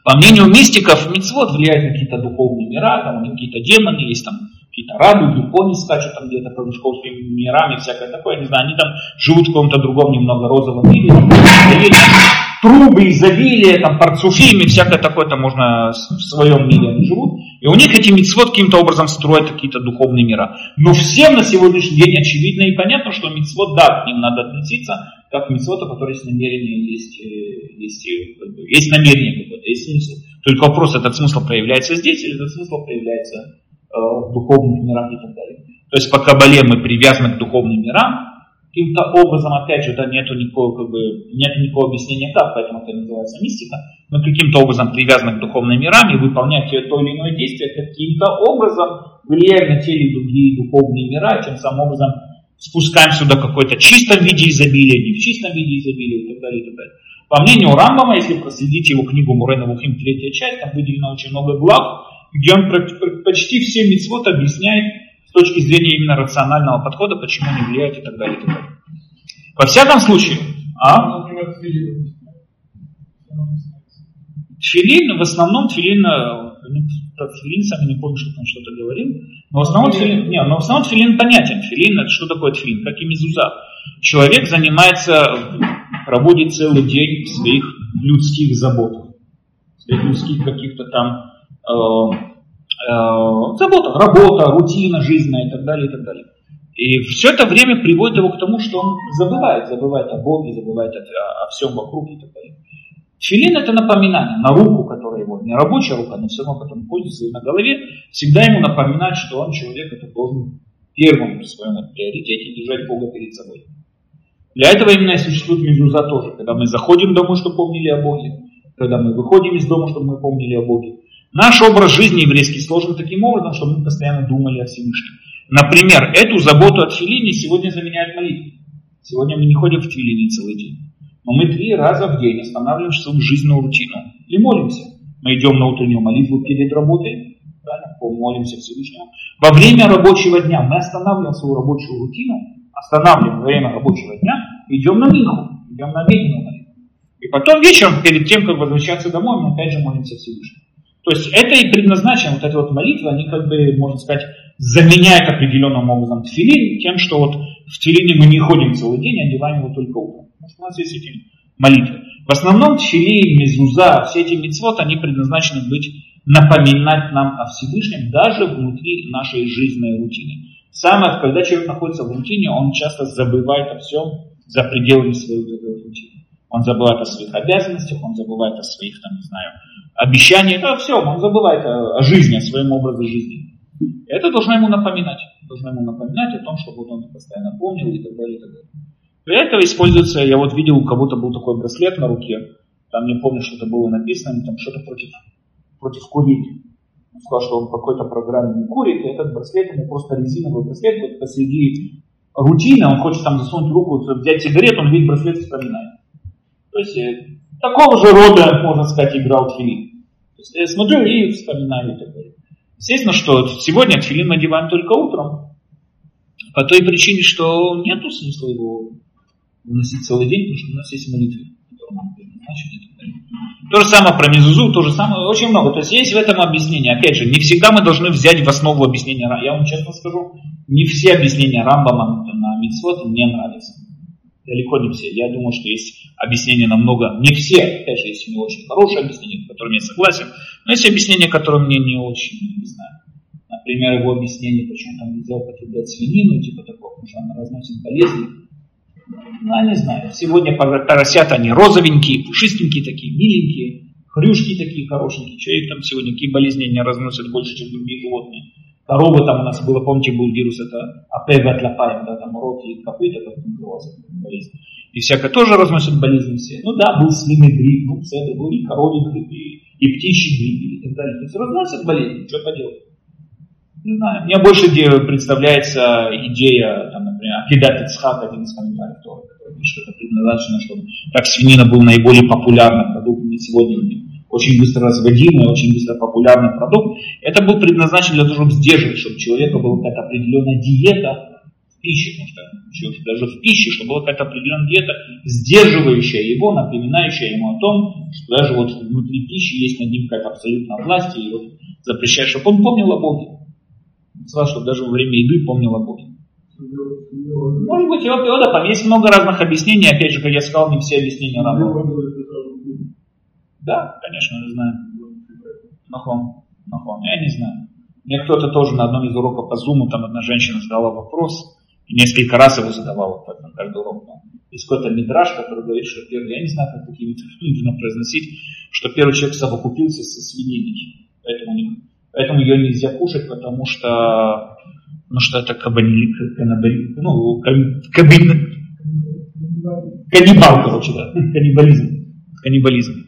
По мнению мистиков, мицвод влияет на какие-то духовные мира, там какие-то демоны, есть там какие-то радуги, пони скачут там где-то по вершковским мирам и всякое такое, не знаю, они там живут в каком-то другом немного розовом мире, трубы, изобилие, там, парцуфими, всякое такое, там можно в своем мире они живут. И у них эти митцвот каким-то образом строят какие-то духовные мира. Но всем на сегодняшний день очевидно и понятно, что митцвот, да, к ним надо относиться, как к митцвоту, который есть намерение, есть, э, есть, э, есть намерение какое-то, есть смысл. Только вопрос, этот смысл проявляется здесь или этот смысл проявляется в духовных мирах и так далее. То есть по Кабале мы привязаны к духовным мирам, каким-то образом, опять же, да, нету никакого, как бы, нет никакого объяснения как, поэтому это называется мистика, мы каким-то образом привязаны к духовным мирам и выполняем то или иное действие, каким-то образом влияем на те или другие духовные мира, тем самым образом спускаем сюда какой-то чистом виде изобилия, не в чистом виде изобилия и так далее, и так далее. По мнению Рамбама, если проследить его книгу Мурена Вухим, третья часть, там выделено очень много глав, где он почти все митцвот объясняет точки зрения именно рационального подхода, почему они влияют и так далее. И так далее. Во всяком случае, а? Тфилин, в основном тфилин, э, про тфилин сами не помню, что там что-то говорил, но в основном тфилин, не, но в основном тфилин понятен. Тфилин, это что такое тфилин, как и мезуза. Человек занимается, проводит целый день в своих людских заботах, в своих людских каких-то там забота, работа, рутина жизненная и так далее, и так далее. И все это время приводит его к тому, что он забывает, забывает о Боге, забывает о, о, о всем вокруг и так далее. Филин это напоминание на руку, которая его, не рабочая рука, но все равно потом пользуется, и на голове всегда ему напоминать, что он человек, это должен первым в своем приоритете держать Бога перед собой. Для этого именно и существует мезуза тоже, когда мы заходим домой, чтобы помнили о Боге, когда мы выходим из дома, чтобы мы помнили о Боге, Наш образ жизни еврейский сложен таким образом, чтобы мы постоянно думали о Всевышнем. Например, эту заботу о тфилине сегодня заменяет молитва. Сегодня мы не ходим в тфилине целый день. Но мы три раза в день останавливаем свою жизненную рутину и молимся. Мы идем на утреннюю молитву перед работой, правильно, помолимся Всевышнему. Во время рабочего дня мы останавливаем свою рабочую рутину, останавливаем время рабочего дня, идем на минху, идем на медленную молитву. И потом вечером, перед тем, как возвращаться домой, мы опять же молимся Всевышнему. То есть это и предназначено, вот эта вот молитва, они как бы, можно сказать, заменяет определенным образом тфилин тем, что вот в тфилине мы не ходим целый день, а одеваем его только утром. Потому что у нас есть эти молитвы. В основном тфилин, мезуза, все эти мецвод, они предназначены быть, напоминать нам о Всевышнем даже внутри нашей жизненной рутины. Самое, когда человек находится в рутине, он часто забывает о всем за пределами своей рутины. Он забывает о своих обязанностях, он забывает о своих, там, не знаю, обещаниях, о всем, он забывает о, о жизни, о своем образе жизни. Это должно ему напоминать. Должно ему напоминать о том, чтобы он постоянно помнил и так далее, и так далее. Для этого используется, я вот видел, у кого-то был такой браслет на руке, там не помню, что это было написано, там что-то против, против курения. Он сказал, что он в какой-то программе не курит, и этот браслет ему просто резиновый браслет, вот посреди рутины, он хочет там засунуть руку, взять сигарету, он видит браслет вспоминает. То есть э, такого же рода, можно сказать, играл тфилин. То есть я смотрю и вспоминаю это. Естественно, что сегодня тфилин надеваем только утром. По той причине, что нет смысла его выносить целый день, потому что у нас есть молитвы. То же самое про Мезузу, то же самое, очень много. То есть есть в этом объяснение. Опять же, не всегда мы должны взять в основу объяснения Я вам честно скажу, не все объяснения Рамбама на Митцвот мне нравятся. Далеко не все. Я думаю, что есть объяснения намного, не все, опять же, есть у него очень хорошие объяснения, с которыми я согласен, но есть объяснения, которые мне не очень, не знаю. Например, его объяснение, почему там нельзя употреблять свинину, типа такого, потому что она разносит болезни. Ну, не знаю. Сегодня поросята, они розовенькие, пушистенькие такие, миленькие, хрюшки такие хорошенькие. Человек там сегодня какие болезни не разносят больше, чем другие животные. Коровы там у нас было, помните, был вирус, это апега тлапаем, да, там рот и копыта, как это называлось, болезнь. И всякое тоже разносят болезни все. Ну да, был свиный грипп, был цеда, был и коровий грипп, и, и птичий грипп, и так далее. То есть разносят болезни, что поделать. Не знаю, мне больше представляется идея, там, например, Акидат Ицхак, один из комментариев который пишет, это предназначено, чтобы так свинина был наиболее популярным продуктом на сегодня, очень быстро разводимый, очень быстро популярный продукт. Это был предназначен для того, чтобы сдерживать, чтобы у человека была какая-то определенная диета в пище, что даже в пище, чтобы была какая-то определенная диета, сдерживающая его, напоминающая ему о том, что даже вот внутри пищи есть над ним какая-то абсолютная власть, и вот запрещает, чтобы он помнил о Боге сказал, что даже во время еды помнил о Боге. Может быть, его перевода, там есть много разных объяснений, опять же, как я сказал, не все объяснения равны. Да, конечно, я знаю. Нахон, нахон, я не знаю. Мне кто-то тоже на одном из уроков по зуму, там одна женщина задала вопрос, и несколько раз его задавала, поэтому каждый урок. Есть какой-то мидраж, который говорит, что первый, я не знаю, как такие нужно произносить, что первый человек совокупился со свининой. Поэтому не Поэтому ее нельзя кушать, потому что, ну, что это кабанили, каннибали, ну, кабин, каннибал, короче, да, каннибализм. Каннибализм.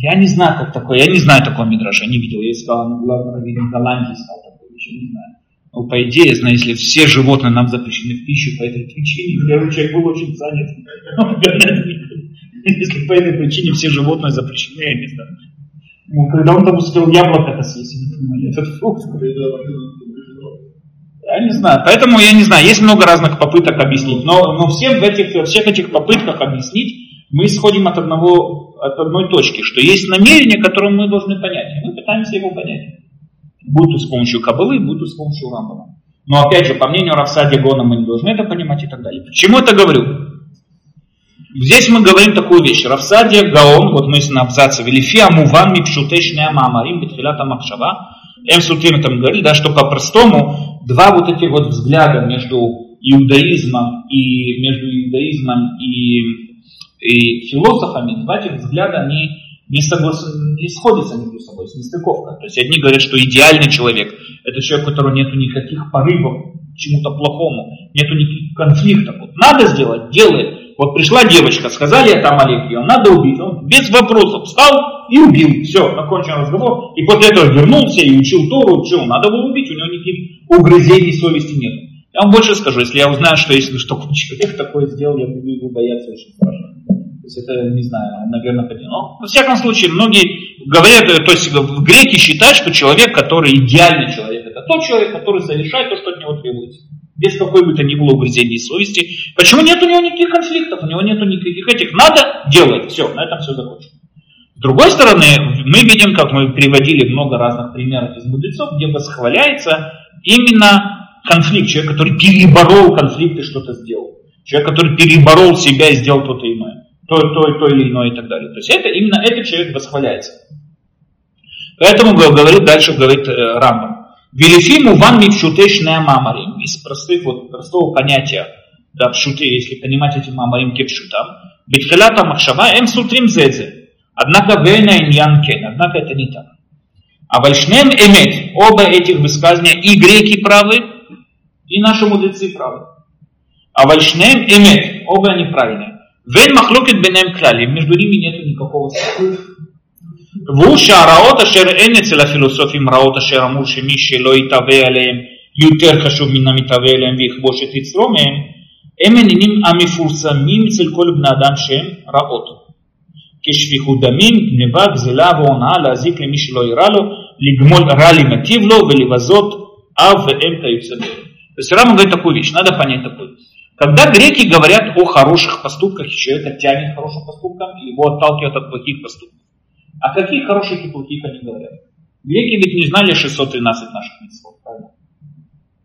Я не знаю, как такое, я не знаю такого мидража, я не видел. Я искал, ну, главное, видел, Голландии искал такое, еще не знаю. Ну, по идее, знаю, если все животные нам запрещены в пищу по этой причине, первый человек был очень занят. Если по этой причине все животные запрещены, я не знаю. Ну, когда он там успел яблоко-то съесть, этот фрукт. Я не знаю. Поэтому я не знаю. Есть много разных попыток объяснить. Но, но всем в этих, всех этих попытках объяснить мы исходим от, одного, от одной точки, что есть намерение, которое мы должны понять. И мы пытаемся его понять. Будь то с помощью кабылы, будь то с помощью рамбова. Но опять же, по мнению Равсади Гона, мы не должны это понимать и так далее. Почему это говорю? Здесь мы говорим такую вещь. Равсадия Гаон, вот мы на абзаце, Велифи Амуван Мипшутешня Мамарим Битхилата Махшава, Эм Сутим там говорили, да, что по-простому два вот этих вот взгляда между иудаизмом и между иудаизмом и, и философами, этих взгляда, они не, соглас... не сходятся между собой, с нестыковка. То есть одни говорят, что идеальный человек – это человек, у которого нет никаких порывов к чему-то плохому, нету никаких конфликтов. Вот надо сделать – делает. Вот пришла девочка, сказали это Амалек, ее надо убить. Он без вопросов встал и убил. Все, закончен разговор. И после этого вернулся и учил Тору, учил. Надо было убить, у него никаких угрызений совести нет. Я вам больше скажу, если я узнаю, что если что человек такое сделал, я буду его бояться очень страшно. Есть это, не знаю, наверное, хотел. Но, во всяком случае, многие говорят, то есть греки считают, что человек, который идеальный человек, это тот человек, который совершает то, что от него требуется без какой бы то ни было угрызений совести. Почему нет у него никаких конфликтов, у него нет никаких этих. Надо делать, все, на этом все закончено. С другой стороны, мы видим, как мы приводили много разных примеров из мудрецов, где восхваляется именно конфликт, человек, который переборол конфликт и что-то сделал. Человек, который переборол себя и сделал то-то иное. То, то, то или иное и так далее. То есть это именно этот человек восхваляется. Поэтому говорит дальше, говорит э, Рамбам. Велифиму ван мипшутеш не мамарим. Из простых, вот, простого понятия, да, пшуте, если понимать эти мамарим кепшутам. Битхалята махшава эм сутрим зезе. Однако вейна иньян кен. Однако это не так. А вальшнем эмет. Оба этих высказывания и греки правы, и наши мудрецы правы. А вальшнем эмет. Оба они правильные. Вен махлокет бенем клали. Между ними нет никакого спора. והוא שהרעות אשר אין אצל הפילוסופים רעות אשר אמרו שמי שלא יתהווה עליהם יותר חשוב מן המתהווה עליהם ויכבוש את יצרו מהם, הם עניינים המפורסמים אצל כל בני אדם שהם רעות. כשפיכות דמים, גניבה, גזלה והונאה להזיק למי שלא יראה לו, לגמול רע למטיב לו ולבזות אב ואם כיוצא באלה. То есть Рама говорит такую вещь, надо понять такую. Когда греки говорят о хороших поступках, и человека тянет к хорошим поступкам, и его отталкивают от плохих поступков. А какие хорошие и плохие они говорят? Греки ведь не знали 613 наших митцвот, правильно?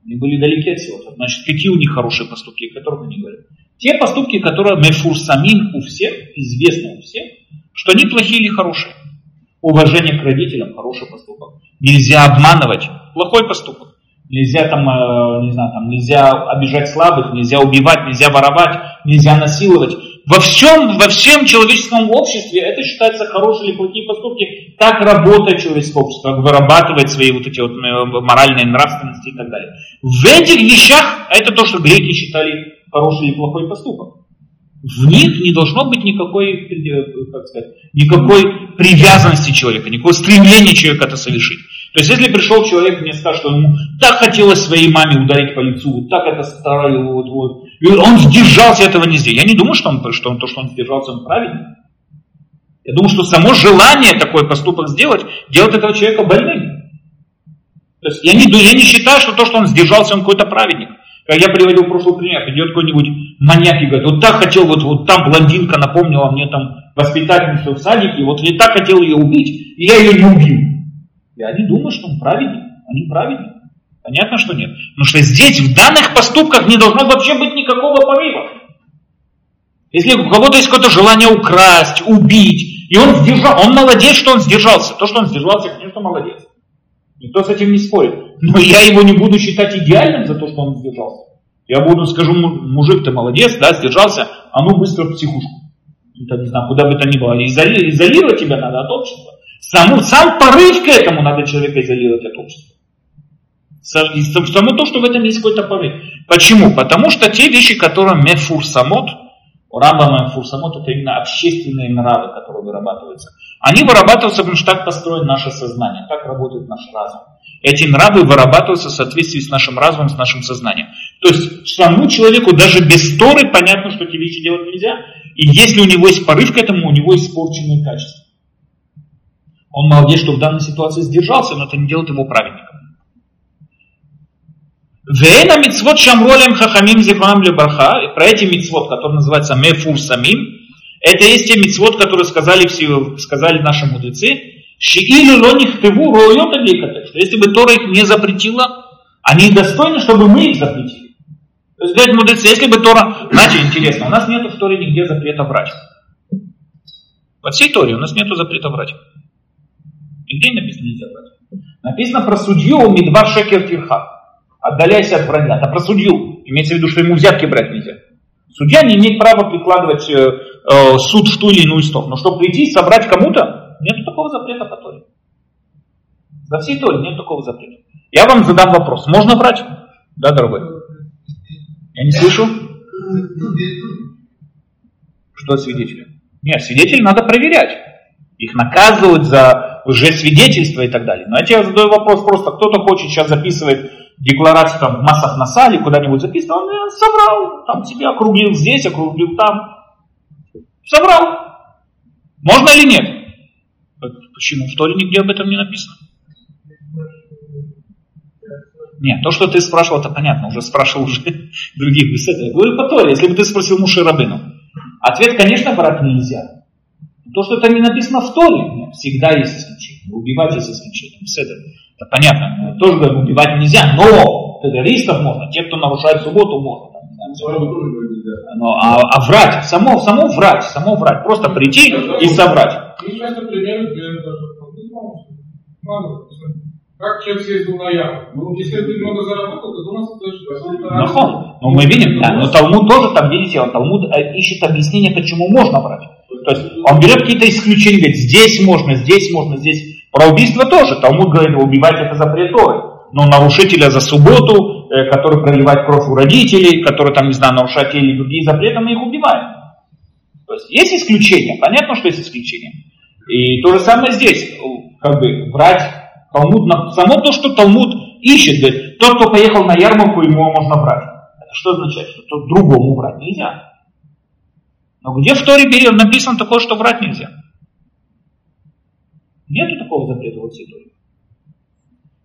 Они были далеки от всего. Значит, какие у них хорошие поступки, о которых они говорят? Те поступки, которые мефур самим у всех, известны у всех, что они плохие или хорошие. Уважение к родителям – хороший поступок. Нельзя обманывать – плохой поступок. Нельзя там, э, не знаю, там, нельзя обижать слабых, нельзя убивать, нельзя воровать, нельзя насиловать во всем, во всем человеческом обществе это считается хорошие или плохие поступки. Так работает человеческое общество, вырабатывает свои вот эти вот э, моральные нравственности и так далее. В этих вещах, это то, что греки считали хороший или плохой поступок. В них не должно быть никакой, э, как сказать, никакой привязанности человека, никакого стремления человека это совершить. То есть, если пришел человек и мне скажет, что ему так хотелось своей маме ударить по лицу, вот так это старое, вот, вот, и он сдержался, этого не сделал. Я не думаю, что, он, что он, то, что он сдержался, он правильный. Я думаю, что само желание такой поступок сделать, делает этого человека больным. То есть я не, я не считаю, что то, что он сдержался, он какой-то праведник. Как я приводил в прошлый пример, идет какой-нибудь маньяк и говорит, вот так хотел, вот, вот там блондинка напомнила мне там воспитательницу в садике, вот я так хотел ее убить, и я ее не убил. Я не думаю, что он праведник, они праведник. Понятно, что нет. Потому что здесь, в данных поступках, не должно вообще быть никакого порыва. Если у кого-то есть какое-то желание украсть, убить, и он сдержал, он молодец, что он сдержался. То, что он сдержался, конечно, молодец. Никто с этим не спорит. Но я его не буду считать идеальным за то, что он сдержался. Я буду, скажу, мужик, ты молодец, да, сдержался, а ну быстро в психушку. Это, не знаю, куда бы то ни было. Изоли, изолировать тебя надо от общества. Саму, сам порыв к этому надо человека изолировать от общества. Само то, что в этом есть какой-то порыв. Почему? Потому что те вещи, которые мефур самот, у Рамбама мефур самот, это именно общественные нравы, которые вырабатываются. Они вырабатываются, потому что так построено наше сознание, так работает наш разум. Эти нравы вырабатываются в соответствии с нашим разумом, с нашим сознанием. То есть самому человеку даже без Торы понятно, что эти вещи делать нельзя. И если у него есть порыв к этому, у него испорченные качества. Он молодец, что в данной ситуации сдержался, но это не делает его праведником. Вейна мицвод шамролем хахамим зихонам лебарха, про эти мицвод, которые называются мефур самим, это есть те мицвод, которые сказали, все, сказали наши мудрецы, шиилю лоних тыву что если бы Тора их не запретила, они достойны, чтобы мы их запретили. То есть, говорят мудрецы, если бы Тора... Знаете, интересно, у нас нет в Торе нигде запрета врать. Во всей Торе у нас нет запрета врать. Нигде написано нельзя врать. Написано про судью Мидвар Шекер Тирха. Отдаляйся от вранья. Это про судью. Имеется в виду, что ему взятки брать нельзя. Судья не имеет права прикладывать э, э, суд в ту или иную сторону. Но чтобы прийти и собрать кому-то, нет такого запрета по Торе. Во всей Торе нет такого запрета. Я вам задам вопрос. Можно врать? Да, дорогой? Я не слышу. Что свидетели? Нет, свидетелей надо проверять. Их наказывают за свидетельство и так далее. Но я тебе задаю вопрос просто. Кто-то хочет сейчас записывать декларацию там, в массах на сале, куда-нибудь записано, он соврал, там тебе округлил здесь, округлил там. Соврал. Можно или нет? Почему? В Торе нигде об этом не написано. Нет, то, что ты спрашивал, это понятно, уже спрашивал уже других беседах. Я говорю по Торе, если бы ты спросил Муши Рабину. Ответ, конечно, брать нельзя. То, что это не написано в Торе, всегда есть исключение. Убивать есть исключение. Это понятно. Тоже говорим, убивать нельзя, но террористов можно, те, кто нарушает субботу, можно. Но, а, а врать, само, само врать, само врать, просто прийти и соврать. Как человек съездил на ярмарку? Ну, если ты много заработал, то у нас это что? Ну, мы видим, да, но Талмуд тоже там, видите, он Талмуд э, ищет объяснение, почему можно брать. То есть он берет какие-то исключения, говорит, здесь можно, здесь можно, здесь. Про убийство тоже. Талмуд говорит, убивать это запрет. Но нарушителя за субботу, э, который проливает кровь у родителей, который там, не знаю, нарушает те или другие запреты, мы их убиваем. То есть есть исключения, понятно, что есть исключения. И то же самое здесь, как бы врать Талмуд, само то, что Талмуд ищет, говорит, тот, кто поехал на ярмарку, ему можно брать. Это что означает? Что другому брать нельзя. Но где в Торе написано такое, что врать нельзя? Нету такого запрета всей Торе.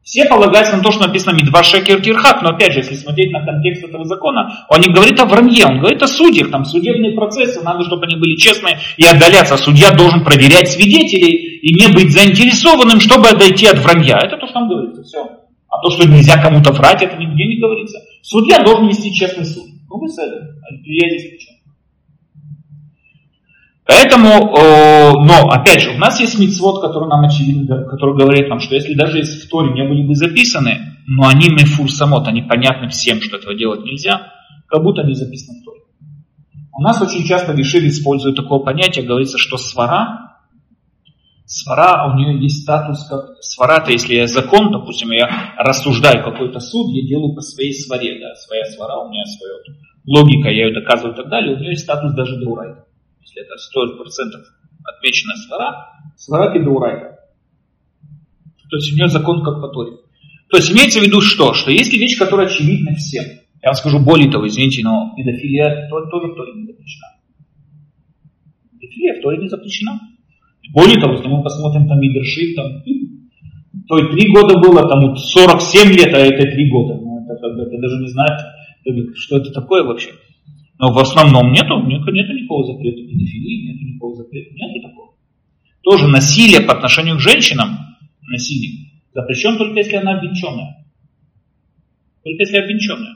Все полагаются на то, что написано Мидва Шекер Кирхак, но опять же, если смотреть на контекст этого закона, он не говорит о вранье, он говорит о судьях, там судебные процессы, надо, чтобы они были честные и отдаляться. Судья должен проверять свидетелей и не быть заинтересованным, чтобы отойти от вранья. Это то, что там говорится, все. А то, что нельзя кому-то врать, это нигде не говорится. Судья должен вести честный суд. Ну, вы с этим. Я здесь причем. Поэтому, но опять же, у нас есть мицвод, который нам очевидно, который говорит нам, что если даже если в Торе не были бы записаны, но они мефур самот, они понятны всем, что этого делать нельзя, как будто они записаны в Торе. У нас очень часто решили используют такое понятие, говорится, что свара, свара, у нее есть статус как свара, то если я закон, допустим, я рассуждаю какой-то суд, я делаю по своей сваре, да, своя свара, у меня своя логика, я ее доказываю и так далее, у нее есть статус даже деурайта если это 100% отмечена свара, свара кедурайта. То есть у нее закон как по Торе. То есть имеется в виду что? Что если вещь, которая очевидна всем, я вам скажу более того, извините, но педофилия тоже в Торе не запрещена. Педофилия в Торе не запрещена. Более того, если мы посмотрим там Мидершит, там, то и три года было, там 47 лет, а это три года. Ну, это, это, это даже не знать, что это такое вообще. Но в основном нету, нету, нету никакого запрета педофилии, нету никакого запрета, нету такого. Тоже насилие по отношению к женщинам, насилие, запрещен только если она обвенчанная. Только если обвенчанная.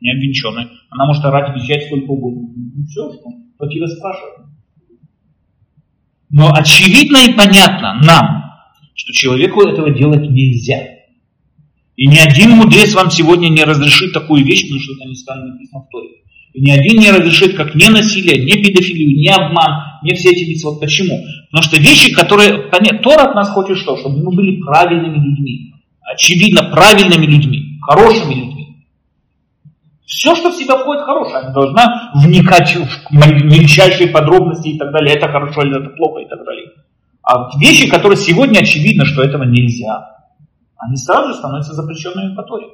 Не обвенчанная. Она может орать, визжать сколько угодно. Ну все, что? Кто тебя спрашивает? Но очевидно и понятно нам, что человеку этого делать нельзя. И ни один мудрец вам сегодня не разрешит такую вещь, потому что это не станет написано в Торе. И ни один не разрешит как не насилие, не педофилию, не обман, не все эти митцвот. Почему? Потому что вещи, которые... Понятно, Тора от нас хочет что? Чтобы мы были правильными людьми. Очевидно, правильными людьми, хорошими людьми. Все, что в себя входит, хорошее. Она должна вникать в мельчайшие подробности и так далее. Это хорошо или это плохо и так далее. А вещи, которые сегодня очевидно, что этого нельзя, они сразу же становятся запрещенными по Торе.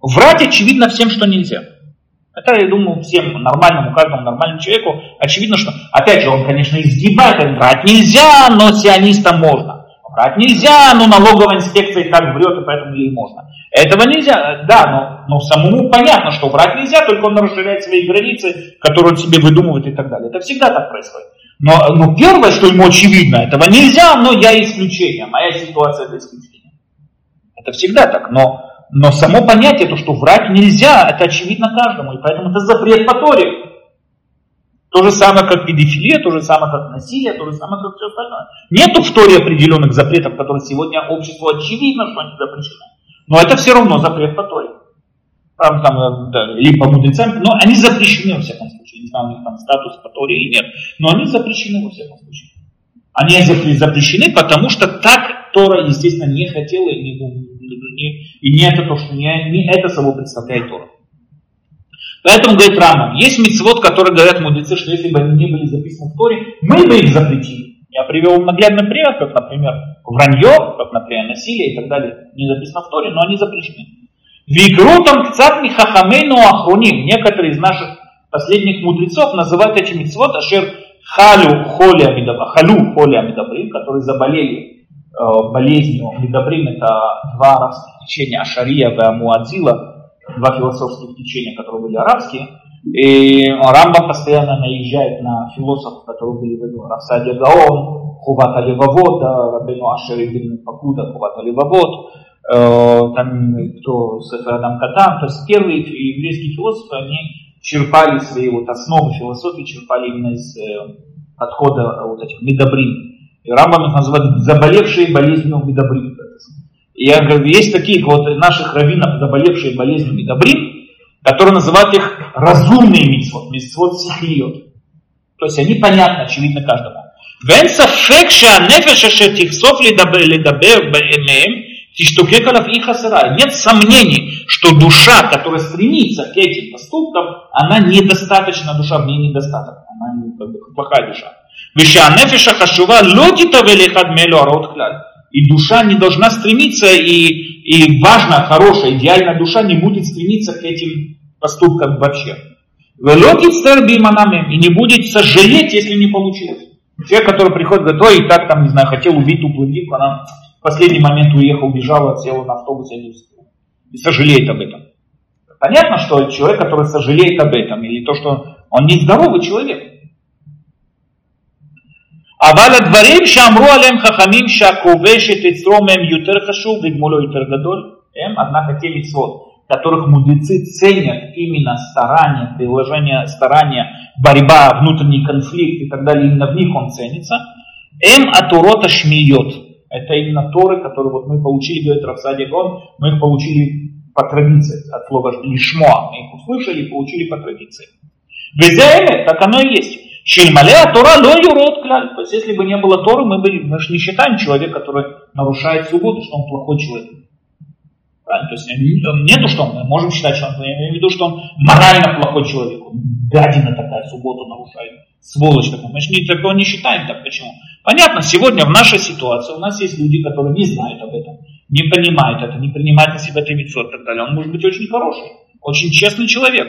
Врать очевидно всем, что нельзя. Это, я думаю, всем нормальному, каждому нормальному человеку очевидно, что, опять же, он, конечно, изгибает, говорит, врать нельзя, но сионистам можно. Врать нельзя, но налоговая инспекция и так врет, и поэтому ей можно. Этого нельзя, да, но, но самому понятно, что врать нельзя, только он расширяет свои границы, которые он себе выдумывает и так далее. Это всегда так происходит. Но, но первое, что ему очевидно, этого нельзя, но я исключение, моя ситуация это исключение. Это всегда так, но но само понятие, то, что врать нельзя, это очевидно каждому, и поэтому это запрет по Торе. То же самое, как педофилия, то же самое, как насилие, то же самое, как все остальное. Нету в Торе определенных запретов, которые сегодня обществу очевидно, что они запрещены. Но это все равно запрет по Торе. Правда, там, э, да, либо мудрецами, но они запрещены во всяком случае. Не знаю, у них там статус по Торе или нет, но они запрещены во всяком случае. Они запрещены, потому что так Тора, естественно, не хотела и не, не, и не это то, что не, не это собой представляет Тора. Поэтому, говорит Рама, есть мецвод, который говорят мудрецы, что если бы они не были записаны в Торе, мы бы их запретили. Я привел наглядный пример, как, например, вранье, как, например, насилие и так далее, не записано в Торе, но они запрещены. Вигрутам цатми хахамейну ахруним. Некоторые из наших последних мудрецов называют эти мецвод ашер халю холи амидабрим, халю холи амидабрим, которые заболели болезнью Медобрим это два арабских течения, Ашария и Амуадзила, два философских течения, которые были арабские. И Рамбам постоянно наезжает на философов, которые были в этом Рафсадия Гаон, Хувата Левавод, Рабину Ашер Ибн Пакуда, Хувата Левавод, э, там кто Сеферадам Катан, то есть первые еврейские философы, они черпали свои вот основы философии, черпали именно из э, подхода вот этих медобрин. И Рамбам их называет заболевшие болезнью медобрин. И я говорю, есть такие вот наших раввинов, заболевшие болезнью медобрин, которые называют их разумные митцвот, митцвот сихлиот. То есть они понятны, очевидно, каждому. ואין ספק שהנפש אשר תכסוף לדבר מהם תשתוקק עליו и חסרה. Нет сомнений, что душа, которая стремится к этим поступкам, она недостаточна, душа в ней недостаток. Она не, как бы, плохая душа. Вишанефиша хашува логита велихад мелю арот И душа не должна стремиться, и, и важно, хорошая, идеальная душа не будет стремиться к этим поступкам вообще. Велогит стерби и не будет сожалеть, если не получилось. Человек, который приходит, говорит, ой, и так там, не знаю, хотел убить ту блондинку, она в последний момент уехала, убежала, села на автобус, и не успел. И сожалеет об этом. Понятно, что человек, который сожалеет об этом, или то, что он не здоровый человек, אבל הדברים שאמרו עליהם חכמים שהכובש את יצרו מהם יותר חשוב וגמולו יותר גדול, הם, однако, те מצוות, которых мудрецы ценят именно старание, приложение старания, борьба, внутренний конфликт и так далее, именно в них он ценится, эм атурота шмиет. Это именно Торы, которые вот мы получили, говорит Рафсади Гон, мы их получили по традиции, от слова лишмо, мы их услышали и получили по традиции. Везеэле, так оно и есть. Шельмалеа Тора ло юрод кляль. Если бы не было Торы, мы, бы, мы же не считаем человека, который нарушает субботу, что он плохой человек. Правильно? То есть, нету, что мы можем считать, что он, я имею в виду, что он морально плохой человек. Он гадина такая, субботу нарушает. Сволочь такая. Мы же не, такого не считаем так. Почему? Понятно, сегодня в нашей ситуации у нас есть люди, которые не знают об этом, не понимают это, не принимают на себя это лицо и так далее. Он может быть очень хороший, очень честный человек,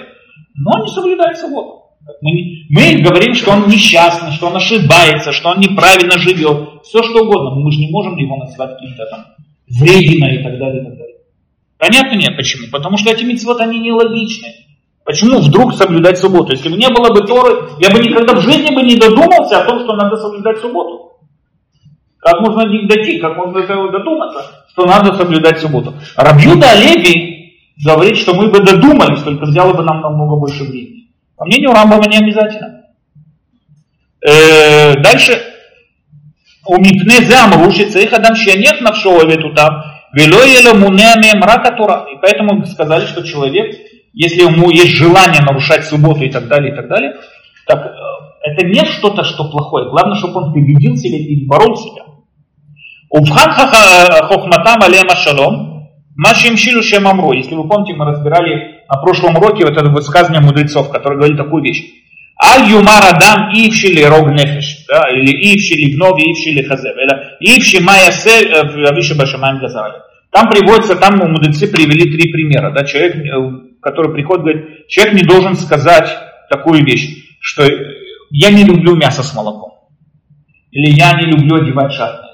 но не соблюдает субботу. Мы, мы говорим, что он несчастный, что он ошибается, что он неправильно живет. Все что угодно. Мы же не можем его назвать каким-то там врединой и так далее, и так далее. Понятно нет почему? Потому что эти митцвот, они нелогичны. Почему вдруг соблюдать субботу? Если бы не было бы Торы, я бы никогда в жизни бы не додумался о том, что надо соблюдать субботу. Как можно дойти, как можно додуматься, что надо соблюдать субботу. Рабьюда Леви говорит, что мы бы додумались, только взяло бы нам намного больше времени. По мнению Рамбама не обязательно. Э, дальше. У мипне зам рушится их адам нет на навшо там. И поэтому сказали, что человек, если ему есть желание нарушать субботу и так далее, и так далее, так э, это не что-то, что плохое. Главное, чтобы он победил себя и борол себя. Убхан хохматам алема шалом, машим шилу шем амро. Если вы помните, мы разбирали на прошлом уроке вот это высказывание мудрецов, который говорит такую вещь. Аль юмар адам ившили рог нефеш, да, или ившили гнов, ившили хазев, или ивши майя сель, э, авиши башамаем газали. Там приводится, там мудрецы привели три примера. Да, человек, э, который приходит, говорит, человек не должен сказать такую вещь, что я не люблю мясо с молоком. Или я не люблю одевать шатность.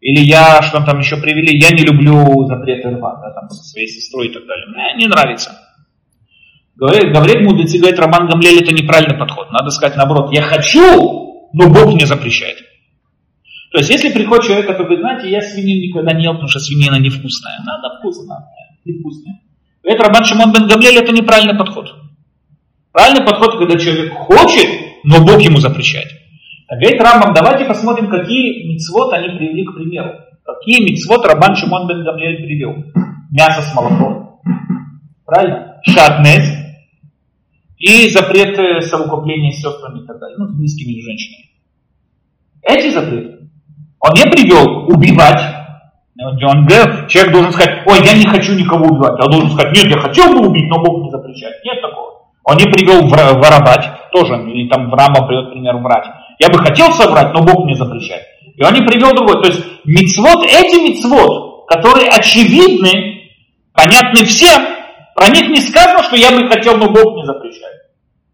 Или я, что там еще привели, я не люблю запреты рва, да, там, со своей сестрой и так далее. Мне не нравится. Говорит, говорит мудрецы, говорит, Роман Гамлель, это неправильный подход. Надо сказать наоборот, я хочу, но Бог мне запрещает. То есть, если приходит человек, который говорит, знаете, я свинину никогда не ел, потому что свинина невкусная. Надо вкусно, невкусная. Говорит, Роман Шимон Бен Гамлель, это неправильный подход. Правильный подход, когда человек хочет, но Бог ему запрещает. Говорит Рамбам, давайте посмотрим, какие мицвод они привели к примеру. Какие мицвод Рабан Шимон бен Гамлиэль привел. Мясо с молоком. Правильно? Шатнес. И запреты совокупления с сестрами и так далее. Ну, с близкими женщинами. Эти запреты. Он не привел убивать. Он говорил, человек должен сказать, ой, я не хочу никого убивать. Я должен сказать, нет, я хотел бы убить, но Бог не запрещает. Нет такого. Он не привел воровать, тоже, или там в Рама привел пример врать. Я бы хотел соврать, но Бог мне запрещает. И он не привел другой. То есть мицвод, эти мицвод, которые очевидны, понятны всем, про них не сказано, что я бы хотел, но Бог мне запрещает.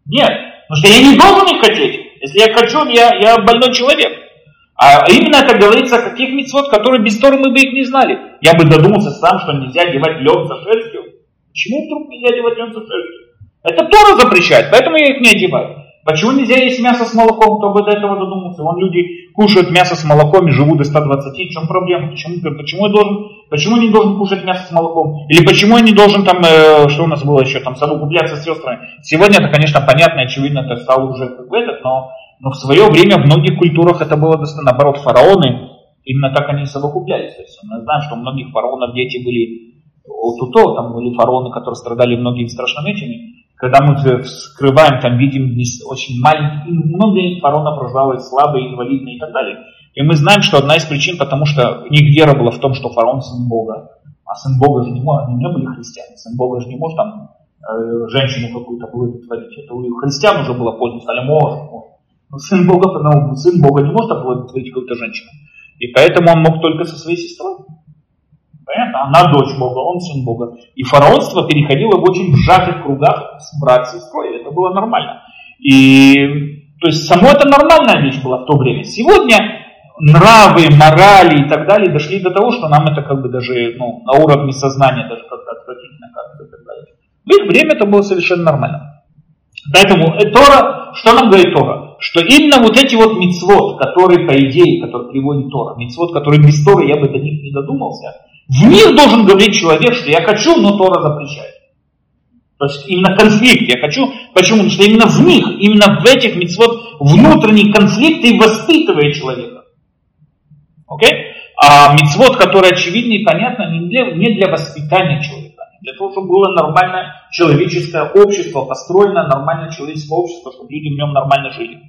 Нет, потому что я не должен их хотеть. Если я хочу, я, я больной человек. А именно это говорится о каких мицвод, которые без Торы мы бы их не знали. Я бы додумался сам, что нельзя одевать лед за шерстью. Почему вдруг нельзя одевать лед за шерстью? Это Тора запрещает, поэтому я их не одеваю. Почему нельзя есть мясо с молоком? Кто бы до этого додумался? Вон люди кушают мясо с молоком и живут до 120. В чем проблема? Почему, почему, я должен, почему я не должен кушать мясо с молоком? Или почему я не должен там, э, что у нас было еще, там, совокупляться с сестрами? Сегодня это, конечно, понятно, очевидно, это стало уже как этот, но, но в свое время в многих культурах это было достаточно, наоборот, фараоны, именно так они совокуплялись. То есть мы знаем, что у многих фараонов дети были от УТО, там были фараоны, которые страдали многими страшными этими когда мы вскрываем, там видим очень маленькие, много фаронов рождалось, слабые, инвалидные и так далее. И мы знаем, что одна из причин, потому что их вера была в том, что фараон сын Бога. А сын Бога же не может, они не были христиане. Сын Бога же не может там э, женщину какую-то благотворить. Это у христиан уже было поздно, стали может, может. Но сын Бога, потому сын Бога не может благотворить какую-то женщину. И поэтому он мог только со своей сестрой. Понятно? Она дочь Бога, он сын Бога. И фараонство переходило в очень сжатых кругах с брат сестрой. Это было нормально. И то есть само это нормальная вещь была в то время. Сегодня нравы, морали и так далее дошли до того, что нам это как бы даже ну, на уровне сознания даже как-то отвратительно как-то и так далее. В их время это было совершенно нормально. Поэтому э, Тора, что нам говорит Тора? Что именно вот эти вот мицвод, которые по идее, которые приводит Тора, мицвод, которые без Торы я бы до них не додумался, в мир должен говорить человек, что я хочу, но Тора запрещает. То есть именно конфликт я хочу. Почему? Потому что именно в них, именно в этих мецвод внутренний конфликт и воспитывает человека. Окей? А мецвод, который очевидный и понятно, не для, не для воспитания человека, а для того, чтобы было нормальное человеческое общество, построено нормальное человеческое общество, чтобы люди в нем нормально жили.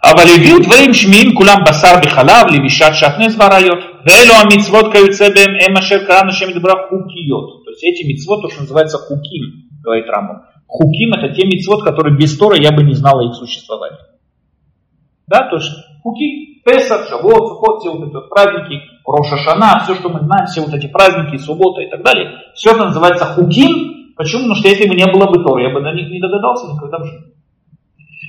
А валидил дворим шмиим кулям басар бихалав левишат шатнес барайот. Элю амитсвот каюцебем эмашер крану шемидбра хукиот. То есть эти митцвот, то, что называется хуким, говорит Рамбам. Хуким это те митцвот, которые без Тора я бы не знал их существования. Да, то есть хуки, Песах, Шавот, Сукот, все вот эти вот праздники, Рошашана, все, что мы знаем, все вот эти праздники, суббота и так далее, все это называется хуким. Почему? Потому что если бы не было бы Тора, я бы на них не догадался никогда в жизни.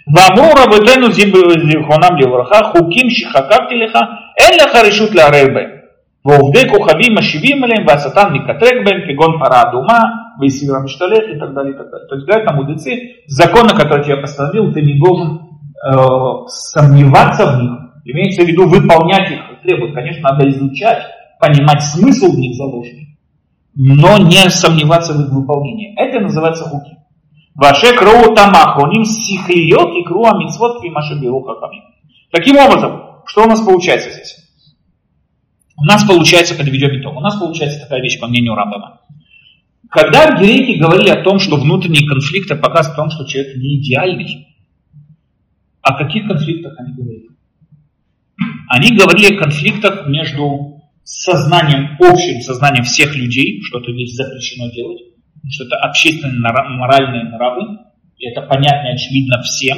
Вамура бетену зихонам левраха, хуким шихакактилиха, אין לך רשות לערער בהם, ועובדי כוכבים משיבים עליהם והשטן מקטרק בהם כגון פרה אדומה весело мечталет и так далее, и так далее. То есть, да, это мудрецы, законы, которых я постановил, ты не должен сомневаться в них, имеется в виду выполнять их требует. Конечно, надо изучать, понимать смысл в них заложенный, но не сомневаться в их выполнении. Это называется хуки. Ваше кроу тамахоним сихлиот и круа митцвот и машебиру. Таким образом, что у нас получается здесь? У нас получается, подведем итог, у нас получается такая вещь, по мнению Рамбама. Когда греки говорили о том, что внутренние конфликты показывают о том, что человек не идеальный, о каких конфликтах они говорили? Они говорили о конфликтах между сознанием, общим сознанием всех людей, что это здесь запрещено делать, что это общественные моральные нравы, и это понятно и очевидно всем,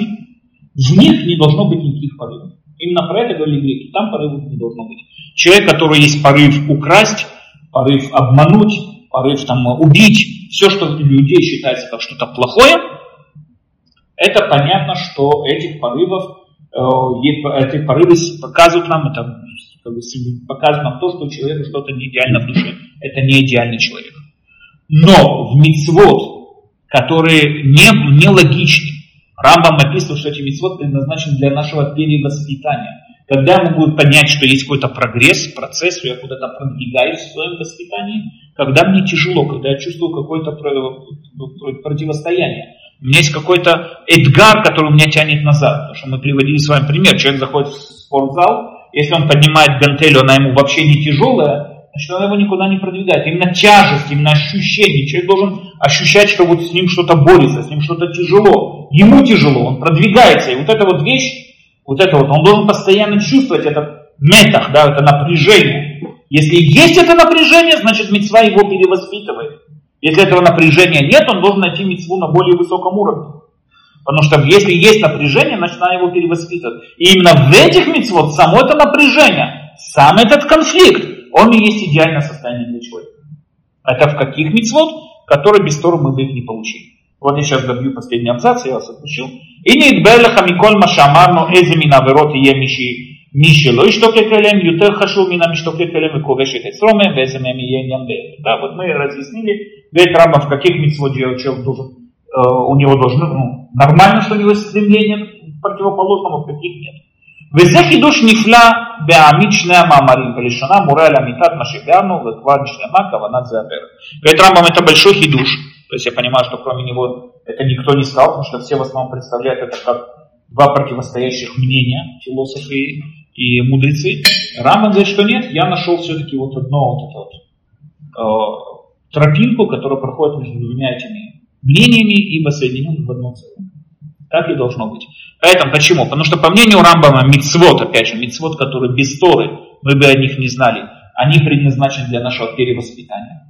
в них не должно быть никаких порывов. Именно про это говорили греки, там порывов не должно быть. Человек, который есть порыв украсть, порыв обмануть, порыв там, убить, все, что у людей считается как что-то плохое, это понятно, что этих порывов, э, эти порывы показывают нам, это как бы, показывают нам то, что у человека что-то не идеально в душе. Это не идеальный человек. Но в мицвод, которые не, не логичны, Рамбам описывает, что эти мицвод предназначены для нашего перевоспитания. Когда я могу понять, что есть какой-то прогресс, процесс, я куда-то продвигаюсь в своем воспитании, когда мне тяжело, когда я чувствую какое-то противостояние. У меня есть какой-то эдгар, который меня тянет назад. Потому что мы приводили с вами пример. Человек заходит в спортзал, если он поднимает гантель, она ему вообще не тяжелая, значит, она его никуда не продвигает. Именно тяжесть, именно ощущение. Человек должен ощущать, что вот с ним что-то борется, с ним что-то тяжело. Ему тяжело, он продвигается. И вот эта вот вещь, вот это вот, он должен постоянно чувствовать этот метах, да, это напряжение. Если есть это напряжение, значит мецва его перевоспитывает. Если этого напряжения нет, он должен найти мецву на более высоком уровне. Потому что если есть напряжение, значит надо его перевоспитывать. И именно в этих мецвод само это напряжение, сам этот конфликт, он и есть идеальное состояние для человека. Это в каких мицвод, которые без Торы мы бы их не получили. Вот я сейчас добью последний абзац, я вас отпущу. И не идбелеха миколь машамарно эзе минаверот и емиши מי שלא ישתוקק אליהם יותר חשוב מן המשתוקק אליהם וכובש את אצרומה, ואיזה мем יהיה עניין באפר. Да, вот мы разъяснили, говорит Рамбам, в каких митцвот человек должен, э, у него должно, ну, нормально, что у него есть стремление к противоположному, в каких нет. וזה חידוש נפלא בעמית שני המאמרים, בלשונה מורה על אמיתת מה שבאנו וכבר נשלמה כוונת זה הפרק. Говорит Рамбам, это большой хидуш, то есть я понимаю, что кроме него это никто не сказал, потому что все в основном представляют это как два противостоящих мнения, философы и мудрецы. Рамбан говорит, что нет, я нашел все-таки вот одно вот это вот, э, тропинку, которая проходит между двумя этими мнениями и соединен в одно целое. Так и должно быть. Поэтому почему? Потому что по мнению Рамбама мицвод, опять же, мицвод, которые без Торы, мы бы о них не знали, они предназначены для нашего перевоспитания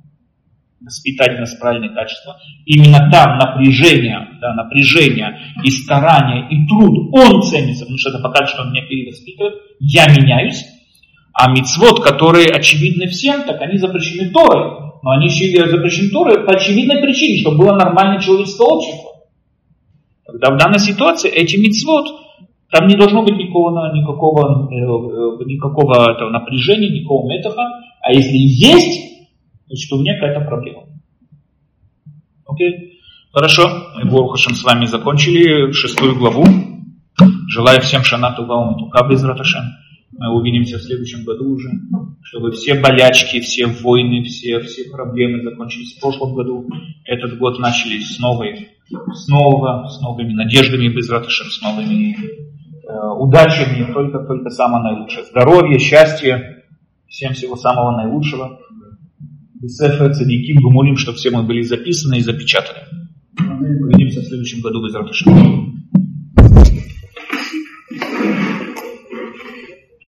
воспитать нас правильные качества. Именно там напряжение, да, напряжение и старание, и труд, он ценится, потому что это показывает, что он меня перевоспитывает, я меняюсь. А мицвод, которые очевидны всем, так они запрещены Торой. Но они запрещены Торой по очевидной причине, чтобы было нормальное человеческое общество. Тогда в данной ситуации эти мицвод, там не должно быть никакого, никакого, э, никакого этого напряжения, никакого метоха. А если есть, Значит, у меня какая-то проблема. Окей? Хорошо. Мы, Борухашем, с вами закончили шестую главу. Желаю всем шанату ваумту без раташем. Мы увидимся в следующем году уже, чтобы все болячки, все войны, все, все проблемы закончились в прошлом году. Этот год начались с новой, с нового, с новыми надеждами без раташем, с новыми э, удачами, только, только самое наилучшее. Здоровье, счастье, всем всего самого наилучшего. Бесефа Цадиким Гумулим, чтобы все мы были записаны и запечатаны. Увидимся в следующем году без Раташина.